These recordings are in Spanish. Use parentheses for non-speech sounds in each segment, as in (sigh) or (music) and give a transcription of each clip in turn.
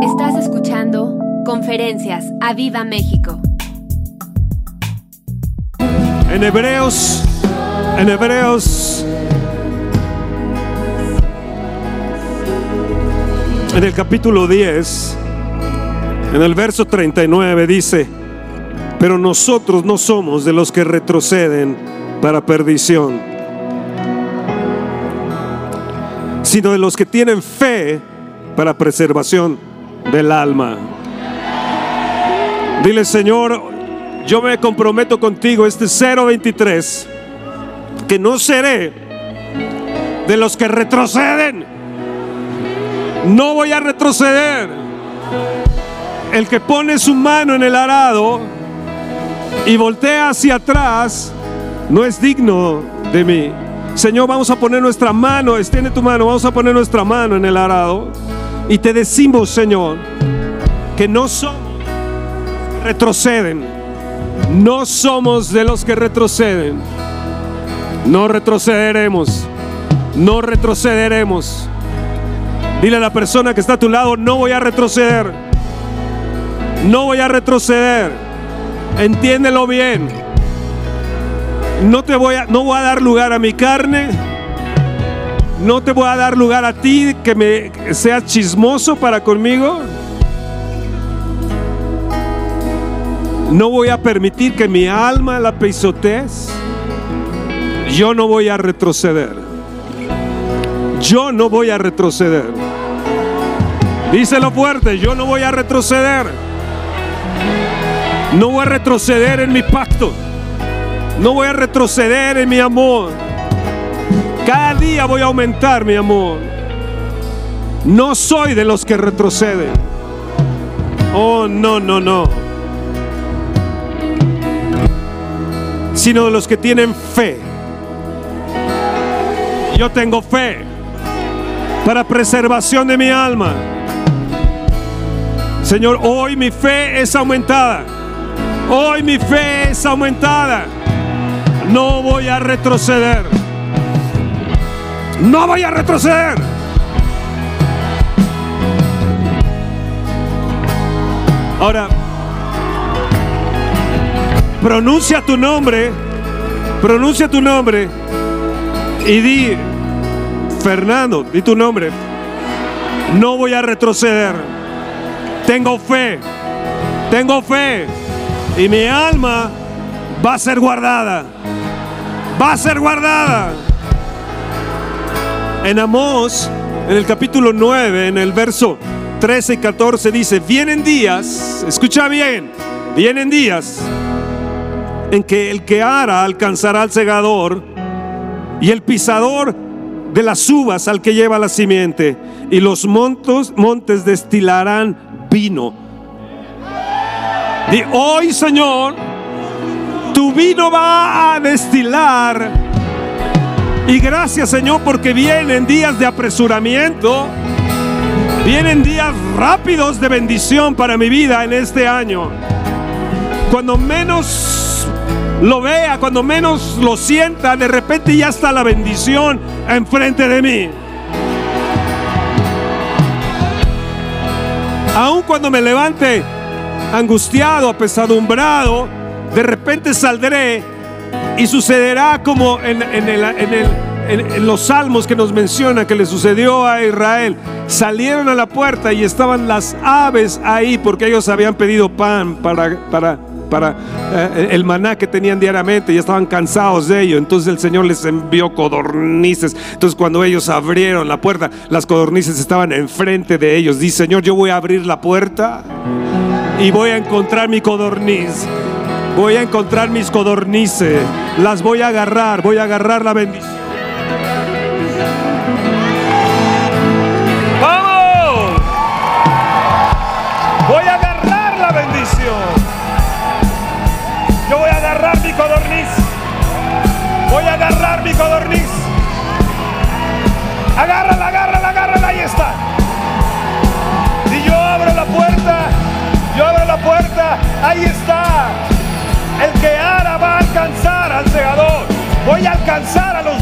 Estás escuchando Conferencias a Viva México. En Hebreos, en Hebreos, en el capítulo 10, en el verso 39 dice, pero nosotros no somos de los que retroceden para perdición, sino de los que tienen fe para preservación del alma. Dile, Señor, yo me comprometo contigo este 023, que no seré de los que retroceden. No voy a retroceder. El que pone su mano en el arado y voltea hacia atrás no es digno de mí. Señor, vamos a poner nuestra mano, extiende tu mano, vamos a poner nuestra mano en el arado y te decimos, Señor, que no somos retroceden. No somos de los que retroceden. No retrocederemos. No retrocederemos. Dile a la persona que está a tu lado, no voy a retroceder. No voy a retroceder. Entiéndelo bien. No te voy a no voy a dar lugar a mi carne. No te voy a dar lugar a ti que me seas chismoso para conmigo. No voy a permitir que mi alma la pisotees. Yo no voy a retroceder. Yo no voy a retroceder. Díselo fuerte, yo no voy a retroceder. No voy a retroceder en mi pacto. No voy a retroceder en mi amor. Cada día voy a aumentar mi amor. No soy de los que retroceden. Oh, no, no, no. Sino de los que tienen fe. Yo tengo fe para preservación de mi alma. Señor, hoy mi fe es aumentada. Hoy mi fe es aumentada. No voy a retroceder. No voy a retroceder. Ahora, pronuncia tu nombre, pronuncia tu nombre y di, Fernando, di tu nombre. No voy a retroceder. Tengo fe, tengo fe y mi alma va a ser guardada. Va a ser guardada. En Amós, en el capítulo 9, en el verso 13 y 14 dice, vienen días, escucha bien, vienen días en que el que ara alcanzará al segador y el pisador de las uvas al que lleva la simiente y los montos, montes destilarán vino. Y hoy, Señor, tu vino va a destilar. Y gracias, Señor, porque vienen días de apresuramiento. Vienen días rápidos de bendición para mi vida en este año. Cuando menos lo vea, cuando menos lo sienta, de repente ya está la bendición enfrente de mí. Aun cuando me levante angustiado, apesadumbrado, de repente saldré y sucederá como en, los salmos que nos menciona que le sucedió a Israel. Salieron a la puerta y estaban las aves ahí porque ellos habían pedido pan para, eh, el maná que tenían diariamente y estaban cansados de ello. Entonces el Señor les envió codornices. Entonces cuando ellos abrieron la puerta, las codornices estaban enfrente de ellos. Dice, Señor, yo voy a abrir la puerta y voy a encontrar mi codorniz. Voy a encontrar mis codornices. Las voy a agarrar. Voy a agarrar la bendición. ¡Vamos! Voy a agarrar la bendición. Yo voy a agarrar mi codorniz. Voy a agarrar mi codorniz. Agárrala, agárrala, agárrala. Ahí está. Y yo abro la puerta. Yo abro la puerta. Ahí está.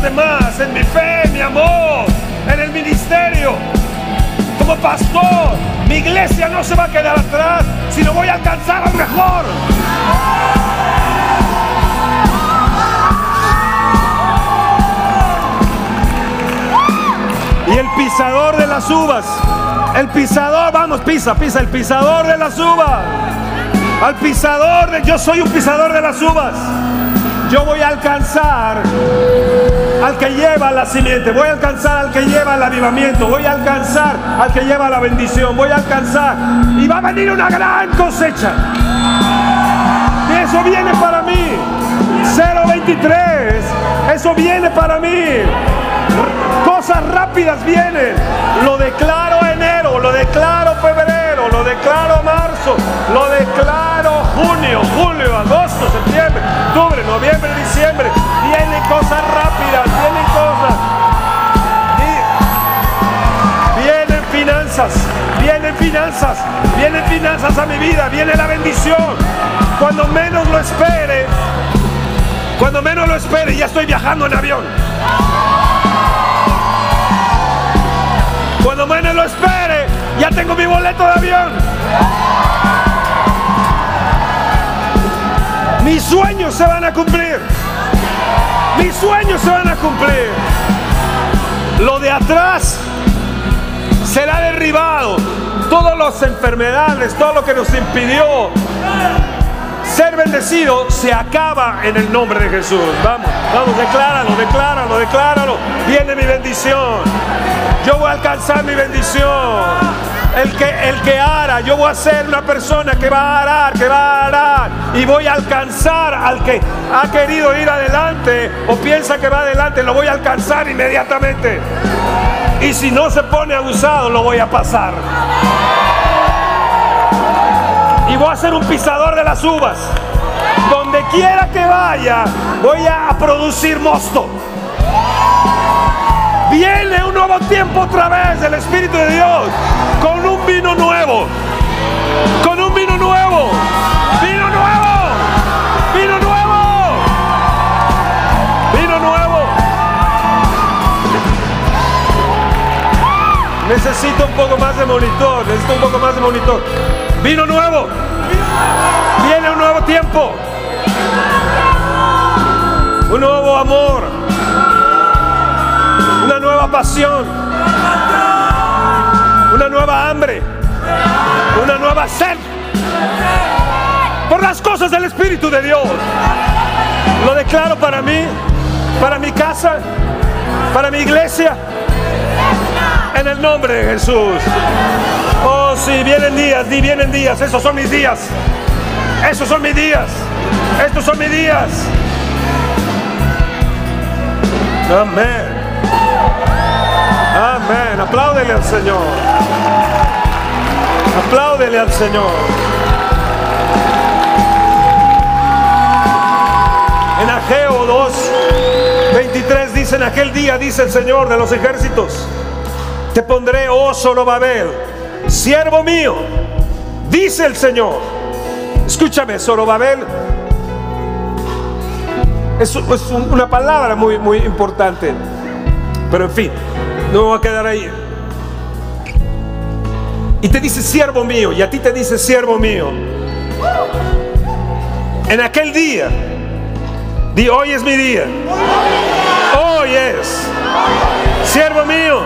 Demás en mi fe, mi amor, en el ministerio. como pastor, mi iglesia no se va a quedar atrás, sino voy a alcanzar al mejor. Y el pisador de las uvas, el pisador, vamos, pisa, pisa, el pisador de las uvas. Al pisador, de, yo soy un pisador de las uvas. Yo voy a alcanzar al que lleva la simiente, voy a alcanzar al que lleva el avivamiento, voy a alcanzar al que lleva la bendición, voy a alcanzar y va a venir una gran cosecha. Y eso viene para mí. 023, eso viene para mí. Cosas rápidas vienen. Lo declaro enero, lo declaro febrero, lo declaro marzo, lo declaro junio, julio, agosto, septiembre, octubre, noviembre, diciembre. Vienen cosas rápidas, vienen cosas. Vienen finanzas, vienen finanzas, vienen finanzas a mi vida, viene la bendición. Cuando menos lo espere, cuando menos lo espere, ya estoy viajando en avión. Cuando menos lo espere, ya tengo mi boleto de avión. Mis sueños se van a cumplir. Mis sueños se van a cumplir. Lo de atrás será derribado. Todas las enfermedades, todo lo que nos impidió ser bendecido se acaba en el nombre de Jesús. Vamos, vamos, decláralo, decláralo, decláralo. Viene mi bendición. Yo voy a alcanzar mi bendición. El que, el que ara, yo voy a ser una persona que va a arar, que va a arar. Y voy a alcanzar al que ha querido ir adelante o piensa que va adelante, lo voy a alcanzar inmediatamente. Y si no se pone abusado, lo voy a pasar y voy a ser un pisador de las uvas. Donde quiera que vaya, voy a producir mosto. Viene un nuevo tiempo otra vez del Espíritu de Dios con un vino nuevo. Con un vino nuevo. Vino nuevo. Vino nuevo. Vino nuevo. Necesito un poco más de monitor. Necesito un poco más de monitor. Vino nuevo. Viene un nuevo tiempo. Un nuevo amor. Una nueva pasión. Una nueva hambre. Una nueva sed. Por las cosas del Espíritu de Dios. Lo declaro para mí, para mi casa, para mi iglesia. En el nombre de Jesús. Oh, sí, vienen días, di vienen días. Esos son mis días. Esos son mis días. Estos son mis días. Amén. Amén. Apláudele al Señor. Apláudele al Señor. En Ageo 2, 23 dice, en aquel día dice el Señor de los ejércitos, te pondré, oh Zorobabel, siervo mío, dice el Señor. Escúchame, Zorobabel es, es una palabra muy, muy importante, pero en fin, no me voy a quedar ahí. Y te dice siervo mío, y a ti te dice siervo mío. En aquel día, di hoy es mi día. Hoy es. Siervo mío,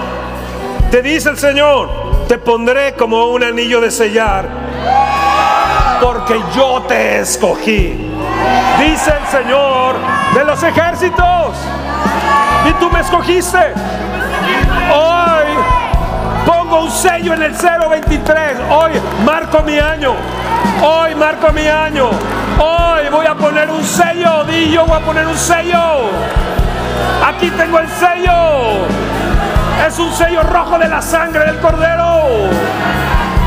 te dice el Señor, te pondré como un anillo de sellar, porque yo te escogí. Dice el Señor de los ejércitos, y tú me escogiste. Hoy pongo un sello en el 023. Hoy marco mi año. Hoy marco mi año. Hoy voy a poner un sello. Di yo voy a poner un sello. Aquí tengo el sello. Es un sello rojo de la sangre del cordero.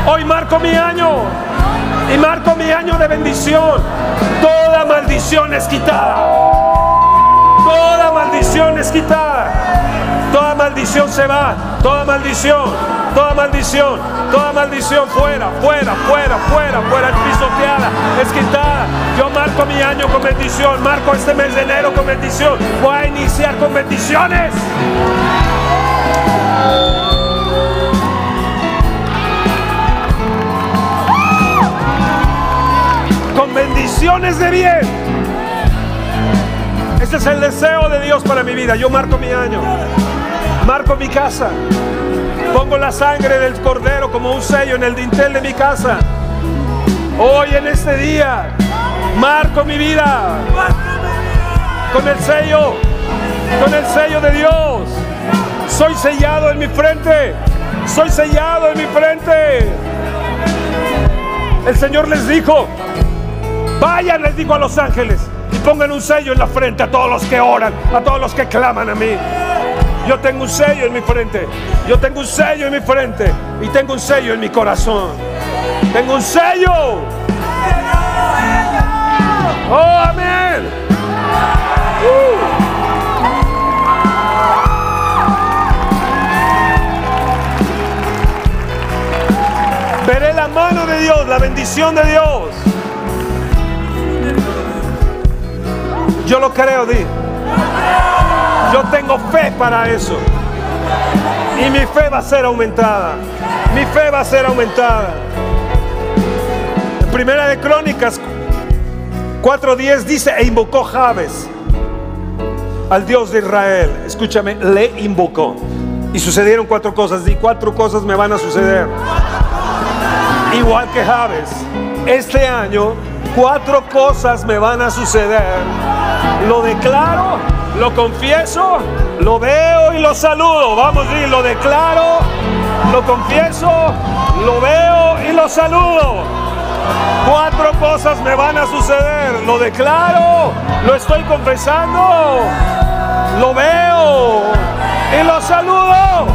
Hoy marco mi año. Y marco mi año de bendición. Toda maldición es quitada. Toda maldición es quitada. Toda maldición se va. Toda maldición. Toda maldición. Toda maldición fuera, fuera, fuera, fuera, fuera. Es. Es quitada. Yo marco mi año con bendición. Marco este mes de enero con bendición. Voy a iniciar con bendiciones. Con bendiciones de bien ese es el deseo de Dios para mi vida. Yo marco mi año, marco mi casa, pongo la sangre del cordero como un sello en el dintel de mi casa. Hoy en este día, marco mi vida con el sello, con el sello de Dios. Soy sellado en mi frente, soy sellado en mi frente. El Señor les dijo, vayan, les digo a los ángeles, pongan un sello en la frente a todos los que oran, a todos los que claman a mí. Yo tengo un sello en mi frente, yo tengo un sello en mi frente y tengo un sello en mi corazón. Tengo un sello. Oh, amén. Uh. Veré la mano de Dios, la bendición de Dios. Yo lo creo, di. Yo tengo fe para eso. Y mi fe va a ser aumentada. Mi fe va a ser aumentada. En Primera de Crónicas 4.10 dice, e invocó Jabes al Dios de Israel. Escúchame, le invocó. Y sucedieron cuatro cosas. Y cuatro cosas me van a suceder. Igual que Jabes. Este año, cuatro cosas me van a suceder. Lo declaro, lo confieso, lo veo y lo saludo. Vamos, a lo declaro, lo confieso, lo veo y lo saludo. Cuatro cosas me van a suceder. Lo declaro, lo estoy confesando, lo veo y lo saludo.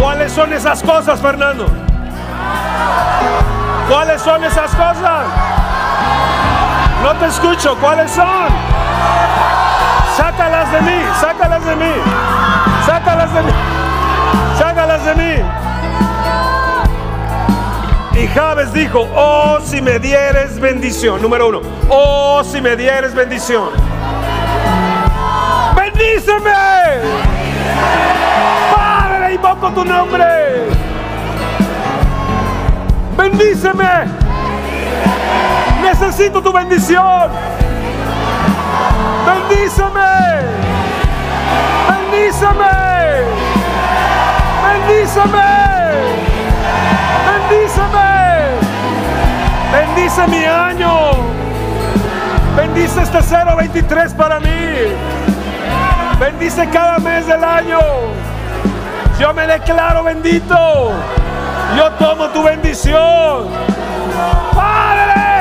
¿Cuáles son esas cosas, Fernando? ¿Cuáles son esas cosas? No te escucho. ¿Cuáles son? Sácalas de mí, sácalas de mí, sácalas de mí, sácalas de mí. Y Javes dijo, oh si me dieres bendición. Número uno, oh si me dieres bendición. Bendíceme. Padre, invoco tu nombre. Bendíceme. Necesito tu bendición. Bendíceme. Bendíceme. Bendíceme. Bendíceme. Bendice mi año. Bendice este 023 para mí. Bendice cada mes del año. Yo me declaro bendito. Yo tomo tu bendición. Padre.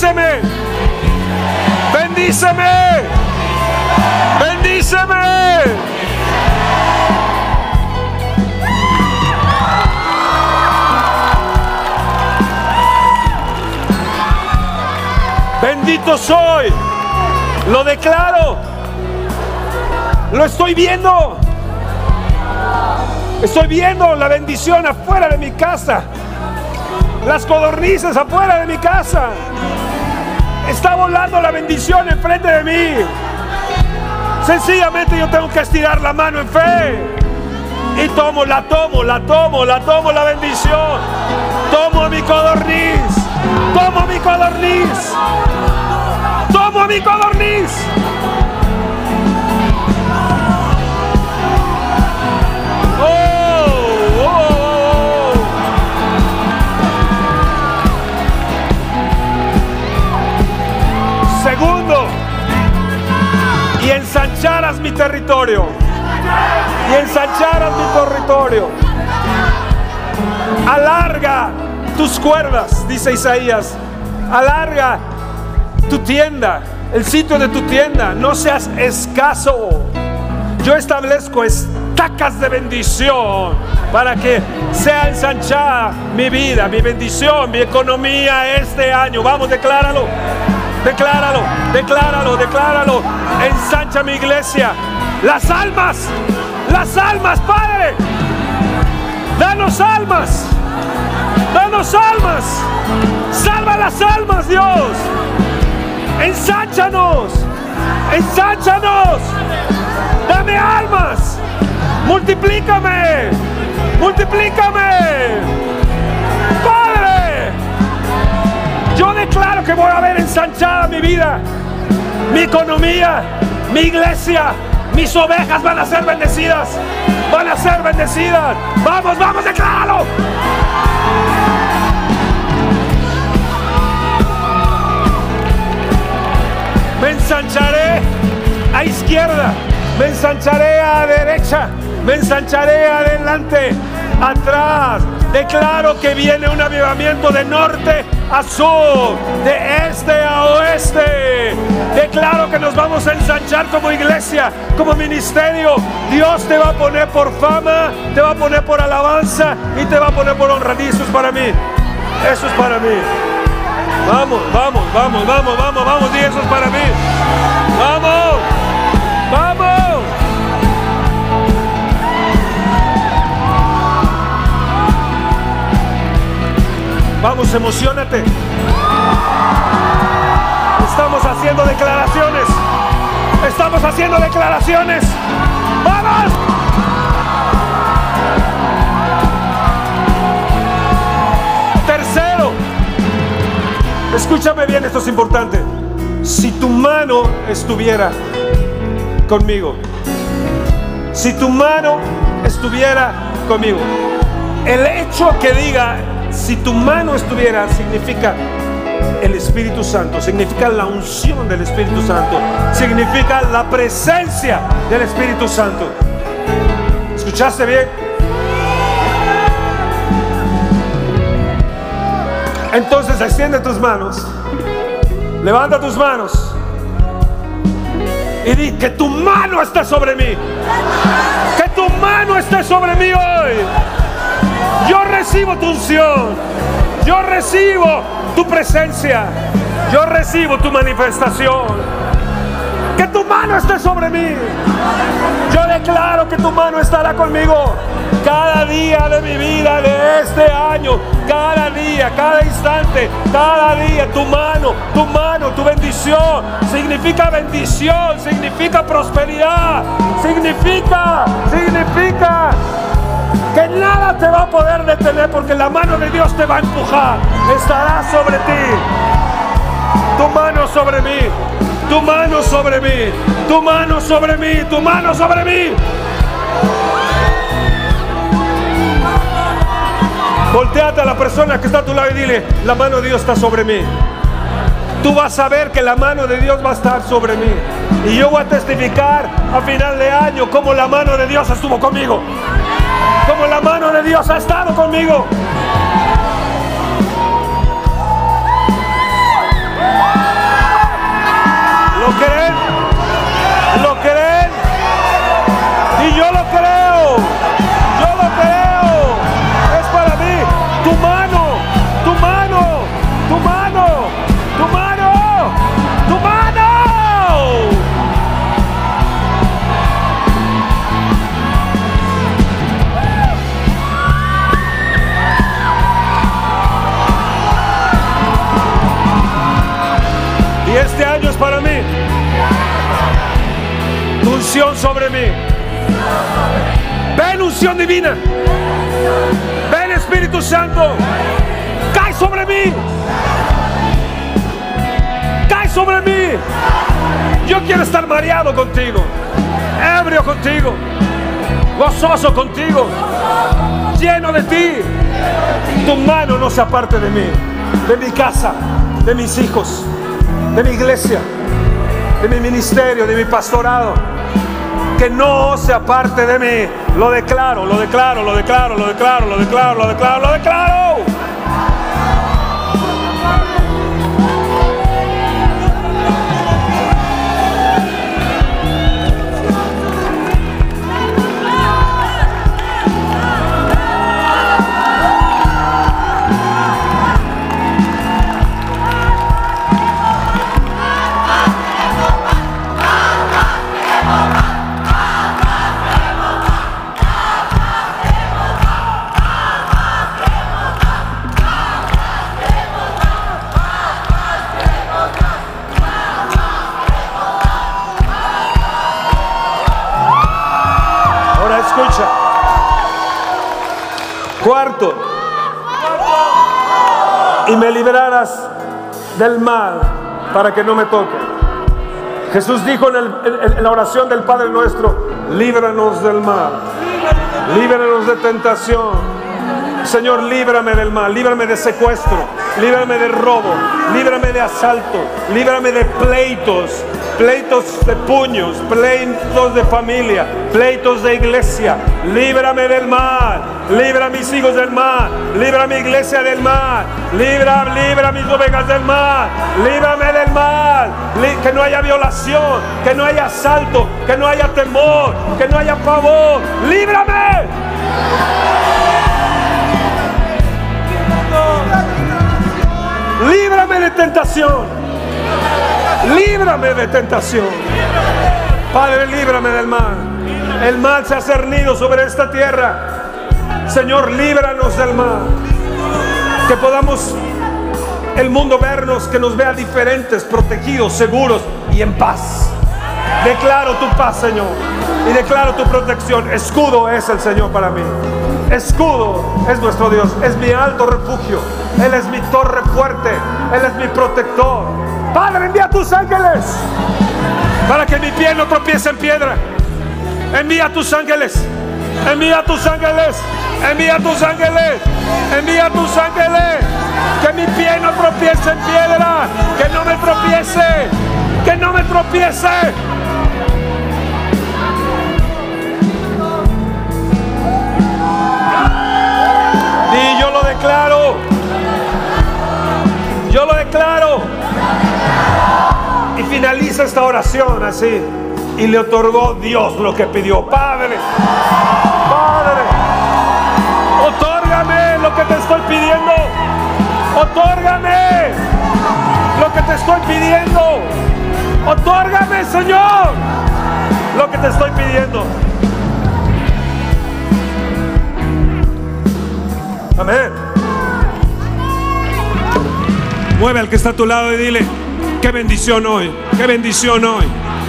Bendíceme. Bendíceme. Bendíceme. Bendito soy. Lo declaro. Lo estoy viendo. Estoy viendo la bendición afuera de mi casa. Las codornices afuera de mi casa. Está volando la bendición enfrente de mí. Sencillamente yo tengo que estirar la mano en fe. Y tomo, la tomo, la tomo, la tomo la bendición. Tomo mi codorniz. Tomo mi codorniz. Tomo mi codorniz. Segundo, y ensancharas mi territorio. Y ensancharas mi territorio. Alarga tus cuerdas, dice Isaías. Alarga tu tienda, el sitio de tu tienda. No seas escaso. Yo establezco estacas de bendición para que sea ensanchada mi vida, mi bendición, mi economía este año. Vamos, decláralo. Decláralo, decláralo, decláralo. Ensancha mi iglesia. Las almas, las almas, Padre. Danos almas. Danos almas. Salva las almas, Dios. Ensánchanos. Ensánchanos. Dame almas. Multiplícame. multiplícame. Yo declaro que voy a ver ensanchada mi vida, mi economía, mi iglesia, mis ovejas van a ser bendecidas, van a ser bendecidas. Vamos, vamos, decláralo. Me ensancharé a izquierda, me ensancharé a derecha, me ensancharé adelante, atrás. Declaro que viene un avivamiento de norte a sur, de este a oeste. Declaro que nos vamos a ensanchar como iglesia, como ministerio. Dios te va a poner por fama, te va a poner por alabanza y te va a poner por honradizos para mí. Eso es para mí. Vamos, vamos, vamos, vamos, vamos, vamos, y eso es para mí. Vamos, emocionate. Estamos haciendo declaraciones. Estamos haciendo declaraciones. ¡Vamos! Tercero, escúchame bien, esto es importante. Si tu mano estuviera conmigo, si tu mano estuviera conmigo, el hecho que diga, si tu mano estuviera, significa el Espíritu Santo, significa la unción del Espíritu Santo, significa la presencia del Espíritu Santo. ¿Escuchaste bien? Entonces extiende tus manos, levanta tus manos y di que tu mano está sobre mí, que tu mano esté sobre mí hoy. Yo recibo tu unción, yo recibo tu presencia, yo recibo tu manifestación. Que tu mano esté sobre mí. Yo declaro que tu mano estará conmigo cada día de mi vida, de este año, cada día, cada instante, cada día. Tu mano, tu mano, tu bendición significa bendición, significa prosperidad, significa, significa que nada te va a poder detener porque la mano de Dios te va a empujar, estará sobre ti. Tu mano sobre mí, tu mano sobre mí, tu mano sobre mí, tu mano sobre mí. Volteate a la persona que está a tu lado y dile, la mano de Dios está sobre mí. Tú vas a ver que la mano de Dios va a estar sobre mí. Y yo voy a testificar a final de año cómo la mano de Dios estuvo conmigo. Como la mano de Dios ha estado conmigo. ¿Lo creen? ¿Lo creen? Y yo lo creo. Unción sobre mí. Ven unción divina. Ven Espíritu Santo. Cae sobre mí. Cae sobre mí. Yo quiero estar mareado contigo. Ebrio contigo. Gozoso contigo. Lleno de ti. Tu mano no se aparte de mí. De mi casa. De mis hijos de mi iglesia, de mi ministerio, de mi pastorado. Que no se aparte de mí. Lo declaro, lo declaro, lo declaro, lo declaro, lo declaro, lo declaro, lo declaro. Me librarás del mal para que no me toque. Jesús dijo en, la oración del Padre nuestro, líbranos del mal, líbranos de tentación. Señor, líbrame del mal, líbrame de secuestro, líbrame de robo, líbrame de asalto, líbrame de pleitos, pleitos de puños, pleitos de familia, pleitos de iglesia. Líbrame del mal, libra a mis hijos del mal, libra a mi iglesia del mal, libra, libra a mis ovejas del mal, líbrame del mal, que no haya violación, que no haya asalto, que no haya temor, que no haya pavor. Líbrame. Líbrame de tentación. Líbrame de tentación. Padre, líbrame del mal. El mal se ha cernido sobre esta tierra. Señor, líbranos del mal. Que podamos el mundo vernos, que nos vea diferentes, protegidos, seguros y en paz. Declaro tu paz, Señor. Y declaro tu protección. Escudo es el Señor para mí. Escudo es nuestro Dios. Es mi alto refugio. Él es mi torre fuerte. Él es mi protector. Padre, envía tus ángeles para que mi pie no tropiece en piedra. Envía tus ángeles. Envía tus ángeles. Envía tus ángeles. Envía tus ángeles. Que mi pie no tropiece en piedra. Que no me tropiece. Que no me tropiece. Y yo lo declaro. Yo lo declaro y finaliza esta oración así. Y le otorgó Dios lo que pidió. Padre, Padre, otórgame lo que te estoy pidiendo. Otórgame lo que te estoy pidiendo. Otórgame, Señor, lo que te estoy pidiendo. Amén. Mueve al que está a tu lado y dile, Qué bendición hoy, qué bendición hoy.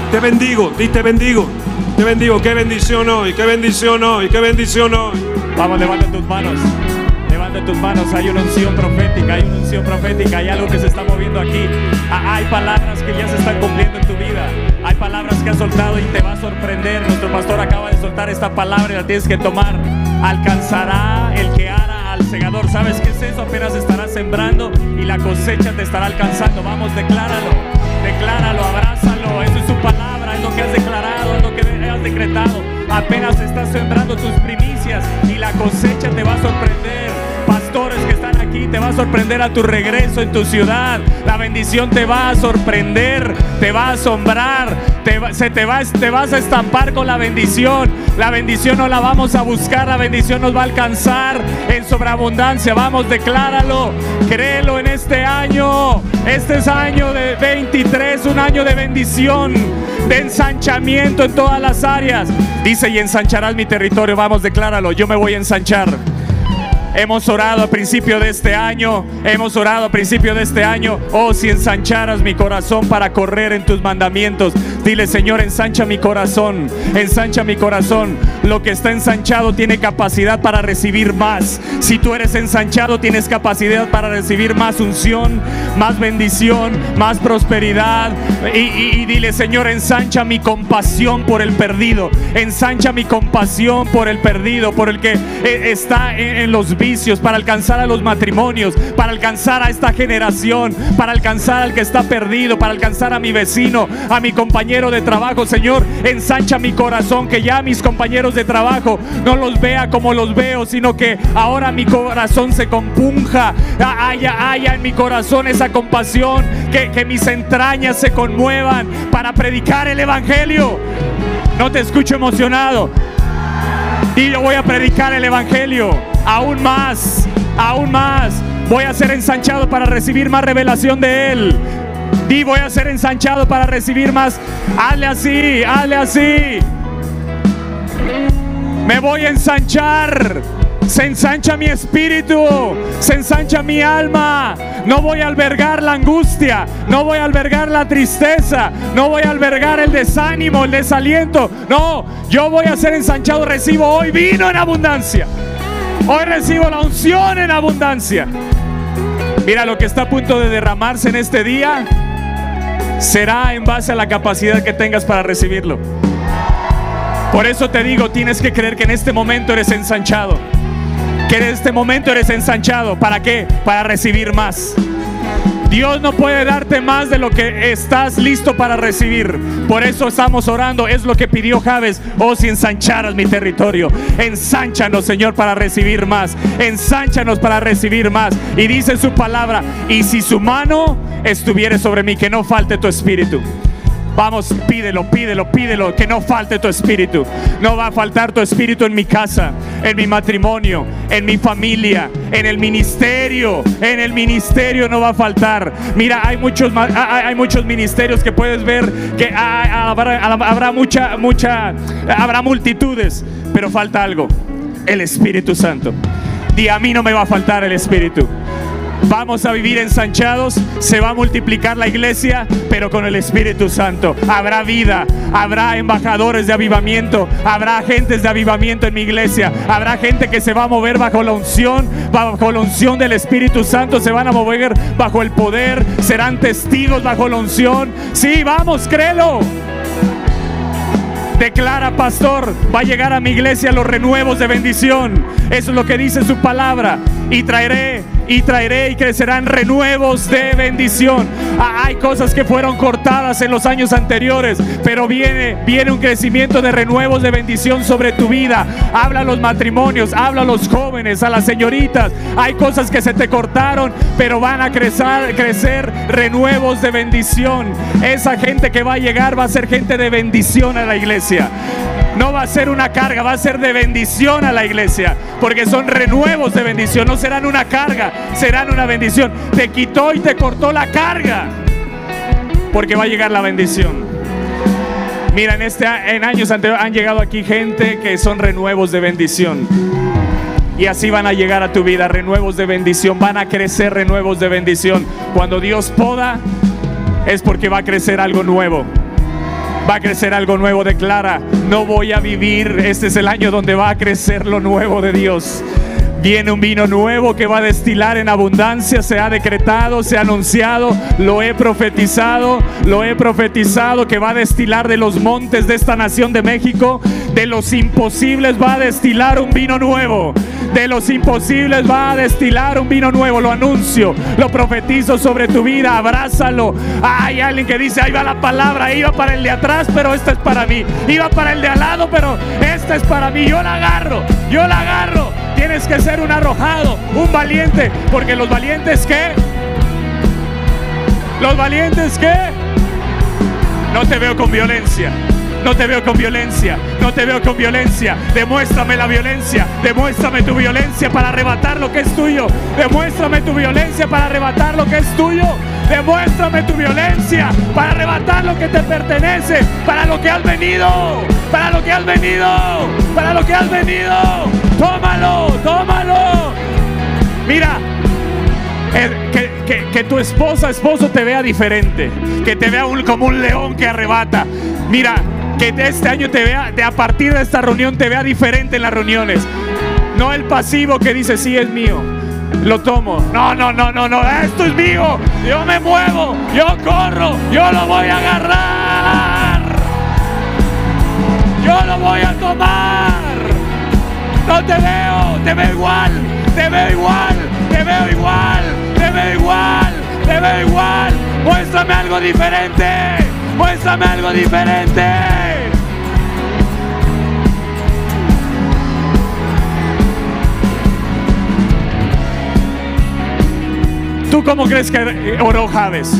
Te bendigo, di te bendigo. Te bendigo, qué bendición hoy, qué bendición hoy, qué bendición hoy. Vamos, levanta tus manos. Levanta tus manos, hay una unción profética, hay una unción profética, hay algo que se está moviendo aquí. Ah, hay palabras que ya se están cumpliendo en tu vida. Hay palabras que has soltado y te va a sorprender. Nuestro pastor acaba de soltar esta palabra y la tienes que tomar. Alcanzará el que al segador. ¿Sabes qué es eso? Apenas estarás sembrando y la cosecha te estará alcanzando. Vamos, decláralo, decláralo, abrázalo. Eso es su palabra, es lo que has declarado, es lo que has decretado. Apenas estás sembrando tus primicias y la cosecha te va a sorprender. Aquí, te va a sorprender a tu regreso en tu ciudad. La bendición te va a sorprender, te va a asombrar, te, se te, va, te vas a estampar con la bendición. La bendición no la vamos a buscar, la bendición nos va a alcanzar en sobreabundancia. Vamos, decláralo, créelo en este año. Este es año de 23, un año de bendición, de ensanchamiento en todas las áreas. Dice, y ensancharás mi territorio. Vamos, decláralo, yo me voy a ensanchar. Hemos orado a principio de este año, hemos orado a principio de este año, oh si ensancharas mi corazón para correr en tus mandamientos. Dile, Señor, ensancha mi corazón, ensancha mi corazón. Lo que está ensanchado tiene capacidad para recibir más. Si tú eres ensanchado, tienes capacidad para recibir más unción, más bendición, más prosperidad. Y, dile, Señor, ensancha mi compasión por el perdido, ensancha mi compasión por el perdido, por el que eh, está en, en los para alcanzar a los matrimonios, para alcanzar a esta generación, para alcanzar al que está perdido, para alcanzar a mi vecino, a mi compañero de trabajo. Señor, ensancha mi corazón, que ya mis compañeros de trabajo no los vea como los veo, sino que ahora mi corazón se compunja, haya, haya en mi corazón esa compasión, que, que mis entrañas se conmuevan para predicar el Evangelio. No te escucho emocionado. Y yo voy a predicar el Evangelio aún más, aún más. Voy a ser ensanchado para recibir más revelación de Él. Voy a ser ensanchado para recibir más. Hazle así, hazle así. Me voy a ensanchar. Se ensancha mi espíritu, se ensancha mi alma. No voy a albergar la angustia, no voy a albergar la tristeza, no voy a albergar el desánimo, el desaliento. No, yo voy a ser ensanchado. Recibo hoy vino en abundancia. Hoy recibo la unción en abundancia. Mira lo que está a punto de derramarse en este día será en base a la capacidad que tengas para recibirlo. Por eso te digo, tienes que creer que en este momento eres ensanchado. Que en este momento eres ensanchado. ¿Para qué? Para recibir más. Dios no puede darte más de lo que estás listo para recibir. Por eso estamos orando. Es lo que pidió Javes. Oh, si ensancharas mi territorio. Ensánchanos, Señor, para recibir más. Ensánchanos para recibir más. Y dice su palabra. Y si su mano estuviere sobre mí, que no falte tu espíritu. Vamos, pídelo, pídelo, pídelo, que no falte tu espíritu. No va a faltar tu espíritu en mi casa, en mi matrimonio, en mi familia, en el ministerio. En el ministerio no va a faltar. Mira, hay muchos, hay muchos ministerios que puedes ver que habrá, mucha, mucha, habrá multitudes, pero falta algo, el Espíritu Santo. Y a mí no me va a faltar el Espíritu. Vamos a vivir ensanchados, se va a multiplicar la iglesia, pero con el Espíritu Santo. Habrá vida, habrá embajadores de avivamiento, habrá agentes de avivamiento en mi iglesia, habrá gente que se va a mover bajo la unción, bajo la unción del Espíritu Santo, se van a mover bajo el poder, serán testigos bajo la unción. Sí, vamos, créelo. Declara, pastor, va a llegar a mi iglesia los renuevos de bendición. Eso es lo que dice su palabra. Y traeré, y traeré y crecerán renuevos de bendición. Ah, hay cosas que fueron cortadas en los años anteriores, pero viene, viene un crecimiento de renuevos de bendición sobre tu vida. Habla a los matrimonios, habla a los jóvenes, a las señoritas. Hay cosas que se te cortaron, pero van a crecer, crecer renuevos de bendición. Esa gente que va a llegar va a ser gente de bendición a la iglesia. No va a ser una carga, va a ser de bendición a la iglesia. Porque son renuevos de bendición. No serán una carga, serán una bendición. Te quitó y te cortó la carga. Porque va a llegar la bendición. Mira, en, este, en años anteriores han llegado aquí gente que son renuevos de bendición. Y así van a llegar a tu vida, renuevos de bendición. Van a crecer renuevos de bendición. Cuando Dios poda, es porque va a crecer algo nuevo va a crecer algo nuevo. Declara, no voy a vivir, este es el año donde va a crecer lo nuevo de Dios. Viene un vino nuevo que va a destilar en abundancia, se ha decretado, se ha anunciado, lo he profetizado, lo he profetizado que va a destilar de los montes de esta nación de México, de los imposibles va a destilar un vino nuevo. De los imposibles va a destilar un vino nuevo, lo anuncio, lo profetizo sobre tu vida, abrázalo. Hay alguien que dice, ahí va la palabra, iba para el de atrás, pero esta es para mí. Iba para el de al lado, pero esta es para mí. Yo la agarro, yo la agarro. Tienes que ser un arrojado, un valiente, porque los valientes qué? Los valientes qué? No te veo con violencia. No te veo con violencia, no te veo con violencia. Demuéstrame la violencia, demuéstrame tu violencia para arrebatar lo que es tuyo. Demuéstrame tu violencia para arrebatar lo que es tuyo. Demuéstrame tu violencia para arrebatar lo que te pertenece, para lo que has venido, para lo que has venido, para lo que has venido. Tómalo, tómalo. Mira, que, que, tu esposa, esposo te vea diferente, que te vea como un león que arrebata. Mira, que este año te vea, de a partir de esta reunión te vea diferente en las reuniones. No el pasivo que dice, sí es mío, lo tomo. No, no, no, no, no, esto es mío. Yo me muevo, yo corro, yo lo voy a agarrar. Yo lo voy a tomar. No te veo, te veo igual, te veo igual, te veo igual, te veo igual, te veo igual. Muéstrame algo diferente, muéstrame algo diferente. ¿Tú cómo crees que oró Javes?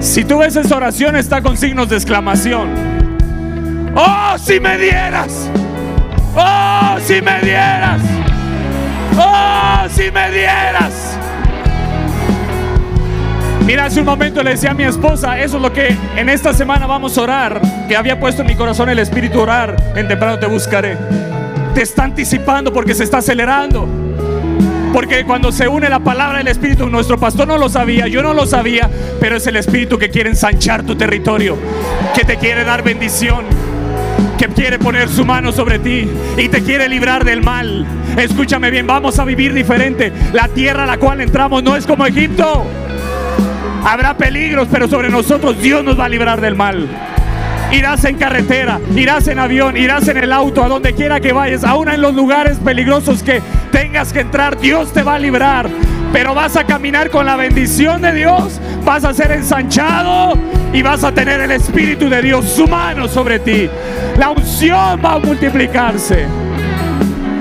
Si tú ves esa oración está con signos de exclamación. Oh, si me dieras. Oh, si me dieras. Oh, si me dieras. Mira, hace un momento le decía a mi esposa, eso es lo que en esta semana vamos a orar, que había puesto en mi corazón el espíritu orar, en temprano te buscaré. Te está anticipando porque se está acelerando. Porque cuando se une la palabra del Espíritu, nuestro pastor no lo sabía, yo no lo sabía, pero es el Espíritu que quiere ensanchar tu territorio, que te quiere dar bendición. que quiere poner su mano sobre ti y te quiere librar del mal. Escúchame bien, vamos a vivir diferente. La tierra a la cual entramos no es como Egipto. Habrá peligros, pero sobre nosotros Dios nos va a librar del mal. Irás en carretera, irás en avión, irás en el auto, a donde quiera que vayas, aún en los lugares peligrosos que tengas que entrar, Dios te va a librar. Pero vas a caminar con la bendición de Dios, vas a ser ensanchado y vas a tener el Espíritu de Dios, su mano sobre ti. La unción va a multiplicarse.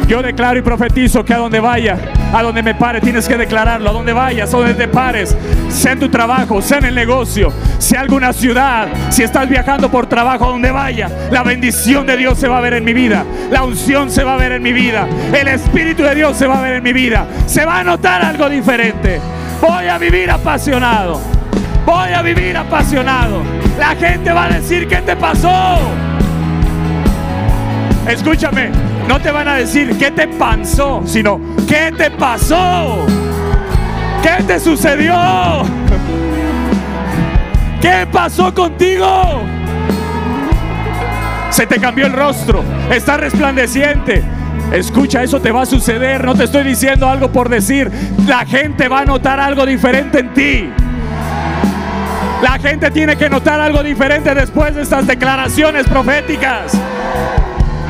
Yo declaro y profetizo que a donde vaya, a donde me pare, tienes que declararlo. A donde vayas, a donde te pares, sea en tu trabajo, sea en el negocio, sea alguna ciudad, si estás viajando por trabajo, a donde vaya, la bendición de Dios se va a ver en mi vida. La unción se va a ver en mi vida. El Espíritu de Dios se va a ver en mi vida. Se va a notar algo diferente. Voy a vivir apasionado. Voy a vivir apasionado. La gente va a decir, ¿qué te pasó? Escúchame, no te van a decir qué te pasó, sino qué te pasó. ¿Qué te sucedió? ¿Qué pasó contigo? Se te cambió el rostro, está resplandeciente. Escucha, eso te va a suceder. No te estoy diciendo algo por decir. La gente va a notar algo diferente en ti. La gente tiene que notar algo diferente después de estas declaraciones proféticas.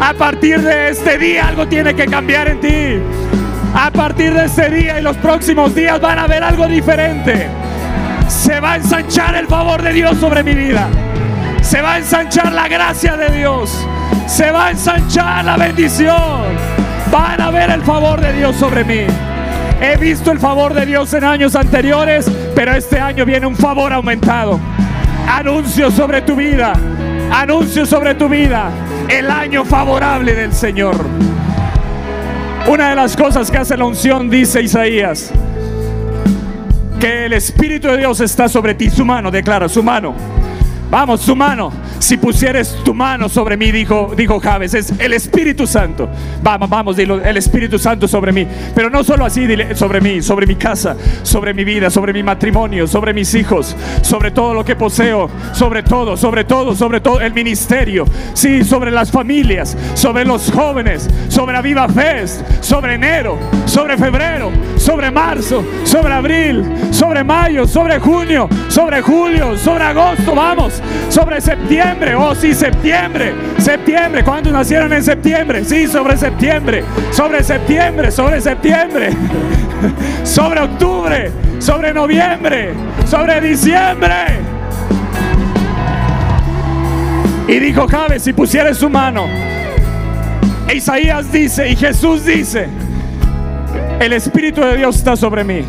A partir de este día algo tiene que cambiar en ti. A partir de este día y los próximos días van a ver algo diferente. Se va a ensanchar el favor de Dios sobre mi vida. Se va a ensanchar la gracia de Dios. Se va a ensanchar la bendición. Van a ver el favor de Dios sobre mí. He visto el favor de Dios en años anteriores, pero este año viene un favor aumentado. Anuncio sobre tu vida. Anuncio sobre tu vida. El año favorable del Señor. Una de las cosas que hace la unción, dice Isaías, que el Espíritu de Dios está sobre ti, su mano, declara, su mano. Vamos, su mano. Si pusieres tu mano sobre mí, dijo, dijo Javes, es el Espíritu Santo. Vamos, vamos, dilo, el Espíritu Santo sobre mí. Pero no solo así, dile, sobre mí, sobre mi casa, sobre mi vida, sobre mi matrimonio, sobre mis hijos, sobre todo lo que poseo, sobre todo, sobre todo, sobre todo el ministerio. Sí, sobre las familias, sobre los jóvenes, sobre la Viva Fest, sobre enero, sobre febrero, sobre marzo, sobre abril, sobre mayo, sobre junio, sobre julio, sobre agosto, vamos, sobre septiembre Oh, sí, septiembre. Septiembre. ¿Cuántos nacieron en septiembre? Sí, sobre septiembre. Sobre septiembre. Sobre septiembre. (laughs) sobre octubre. Sobre noviembre. Sobre diciembre. Y dijo Javes, si pusieres su mano. Isaías dice y Jesús dice, el Espíritu de Dios está sobre mí.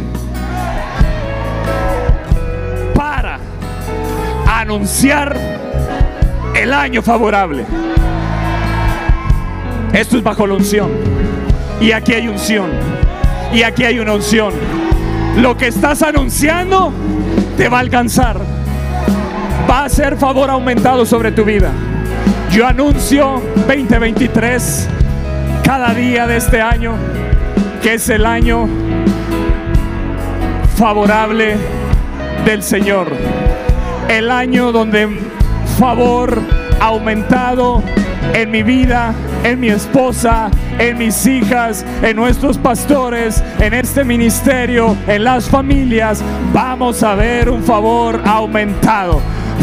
Para anunciar el año favorable. Esto es bajo la unción. Y aquí hay unción. Y aquí hay una unción. Lo que estás anunciando te va a alcanzar. Va a ser favor aumentado sobre tu vida. Yo anuncio 2023 cada día de este año que es el año favorable del Señor. El año donde favor aumentado en mi vida, en mi esposa, en mis hijas, en nuestros pastores, en este ministerio, en las familias. Vamos a ver un favor aumentado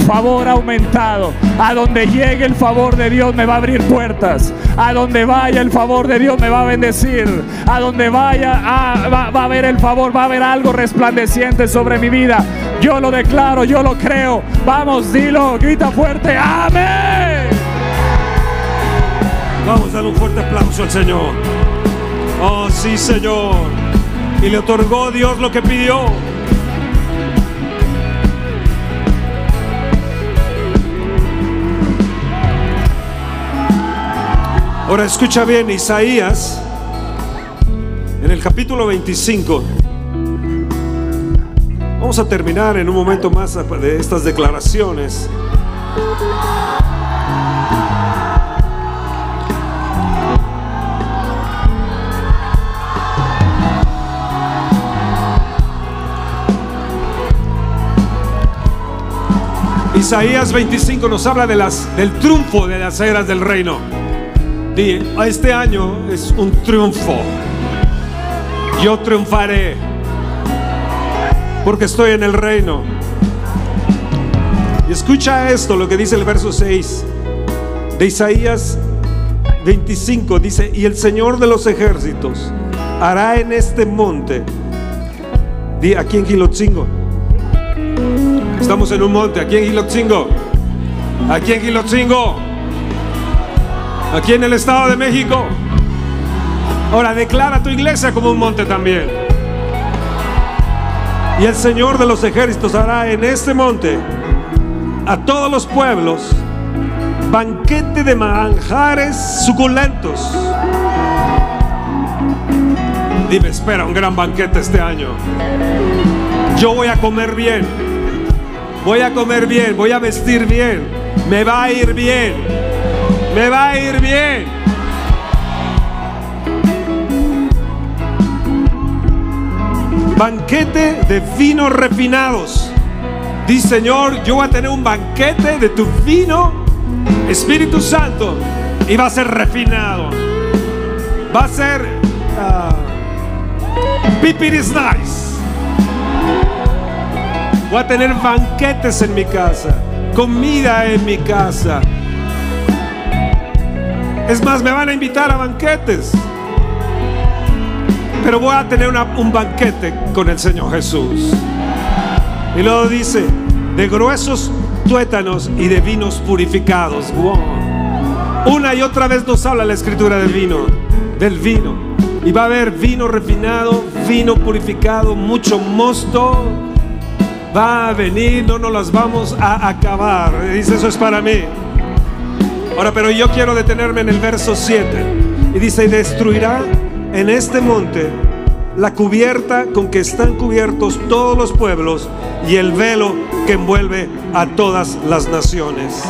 favor aumentado. A donde llegue el favor de Dios me va a abrir puertas. A donde vaya el favor de Dios me va a bendecir. A donde vaya ah, va, va, a haber el favor, va a haber algo resplandeciente sobre mi vida. Yo lo declaro, yo lo creo. Vamos, dilo, grita fuerte. Amén. Vamos a dar un fuerte aplauso al Señor. Oh, sí, Señor. Y le otorgó Dios lo que pidió. Ahora escucha bien, Isaías, en el capítulo 25. Vamos a terminar en un momento más de estas declaraciones. Isaías 25 nos habla de las, del triunfo de las eras del reino. Di, este año es un triunfo. Yo triunfaré porque estoy en el reino. Y escucha esto, lo que dice el verso 6 de Isaías 25. Dice, y el Señor de los ejércitos hará en este monte, di aquí en Gilotzingo. Estamos en un monte, aquí en Gilotzingo. Aquí en Gilotzingo. Aquí en el Estado de México. Ahora declara tu iglesia como un monte también. Y el Señor de los ejércitos hará en este monte a todos los pueblos banquete de manjares suculentos. Dime, espera un gran banquete este año. Yo voy a comer bien. Voy a comer bien, voy a vestir bien. Me va a ir bien. Me va a ir bien. banquete de vinos refinados. Dice Señor, yo voy a tener un banquete de tu vino, Espíritu Santo, y va a ser refinado. Va a ser uh, pipiris nice. Voy a tener banquetes en mi casa, comida en mi casa. Es más, me van a invitar a banquetes pero voy a tener un banquete con el Señor Jesús. Y luego dice, de gruesos tuétanos y de vinos purificados. Una y otra vez nos habla la escritura del vino, del vino. Y va a haber vino refinado, vino purificado, mucho mosto. Va a venir, no nos las vamos a acabar. Dice, eso es para mí. Ahora, pero yo quiero detenerme en el verso 7. Y dice, y destruirá en este monte la cubierta con que están cubiertos todos los pueblos y el velo que envuelve a todas las naciones.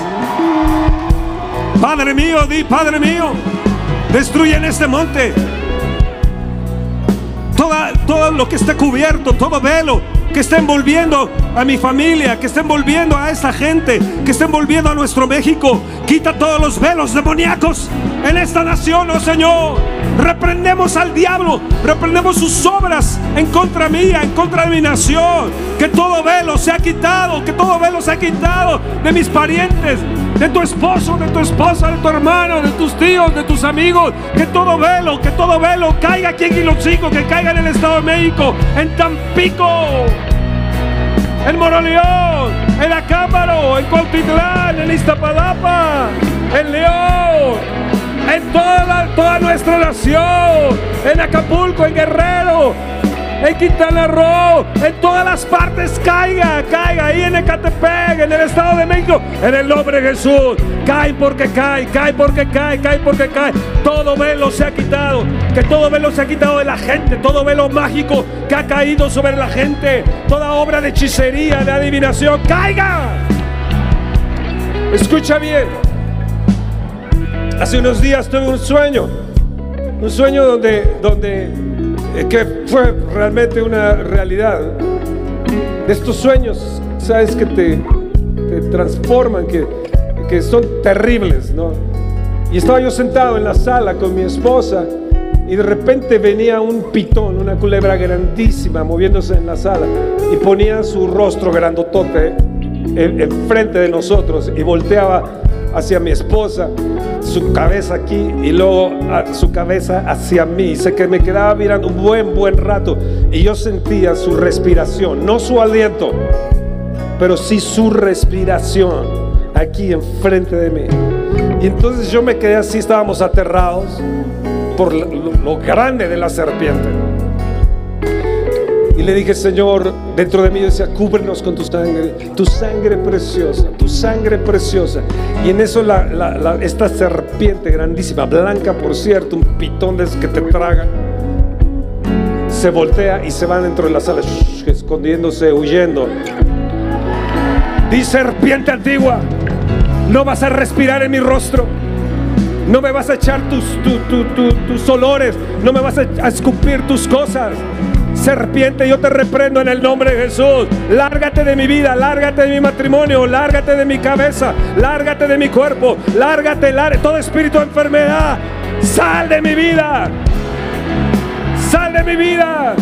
Padre mío, di, Padre mío, destruye en este monte todo lo que esté cubierto, todo velo que está envolviendo a mi familia, que está envolviendo a esta gente, que está envolviendo a nuestro México. Quita todos los velos demoníacos en esta nación, oh Señor. Reprendemos al diablo, reprendemos sus obras en contra mía, en contra de mi nación. Que todo velo se ha quitado, que todo velo se ha quitado de mis parientes, de tu esposo, de tu esposa, de tu hermano, de tus tíos, de tus amigos. Que todo velo, que todo velo caiga aquí en Chicos, que caiga en el Estado de México, en Tampico, en Moroleón, en Acámbaro, en Coltitlán, en Iztapalapa, en León, en toda nuestra nación, en Acapulco, en Guerrero, en Quintana Roo, en todas las partes caiga, caiga, ahí en Ecatepec, en el Estado de México, en el nombre de Jesús. Cae porque cae, cae porque cae, cae porque cae. Todo velo se ha quitado, que todo velo se ha quitado de la gente, todo velo mágico que ha caído sobre la gente, toda obra de hechicería, de adivinación, caiga. Escucha bien. Hace unos días tuve un sueño, un sueño donde, donde que fue realmente una realidad. De estos sueños, sabes que te, transforman, que, que son terribles, ¿no? Y estaba yo sentado en la sala con mi esposa y de repente venía un pitón, una culebra grandísima moviéndose en la sala y ponía su rostro grandotote enfrente de nosotros y volteaba hacia mi esposa su cabeza aquí y luego su cabeza hacia mí. Sé que me quedaba mirando un buen, buen rato y yo sentía su respiración, no su aliento, pero sí su respiración aquí enfrente de mí. Y entonces yo me quedé así, estábamos aterrados por lo grande de la serpiente. Y le dije, Señor, dentro de mí decía, cúbrenos con tu sangre, tu sangre preciosa, tu sangre preciosa. Y en eso la, esta serpiente grandísima, blanca por cierto, un pitón de que te traga, se voltea y se va dentro de la sala, escondiéndose, huyendo. Di serpiente antigua, no vas a respirar en mi rostro. No me vas a echar tus, tus olores, no me vas a escupir tus cosas Serpiente, yo te reprendo en el nombre de Jesús. Lárgate de mi vida, lárgate de mi matrimonio, lárgate de mi cabeza, lárgate de mi cuerpo, lárgate, todo espíritu de enfermedad. Sal de mi vida. Sal de mi vida.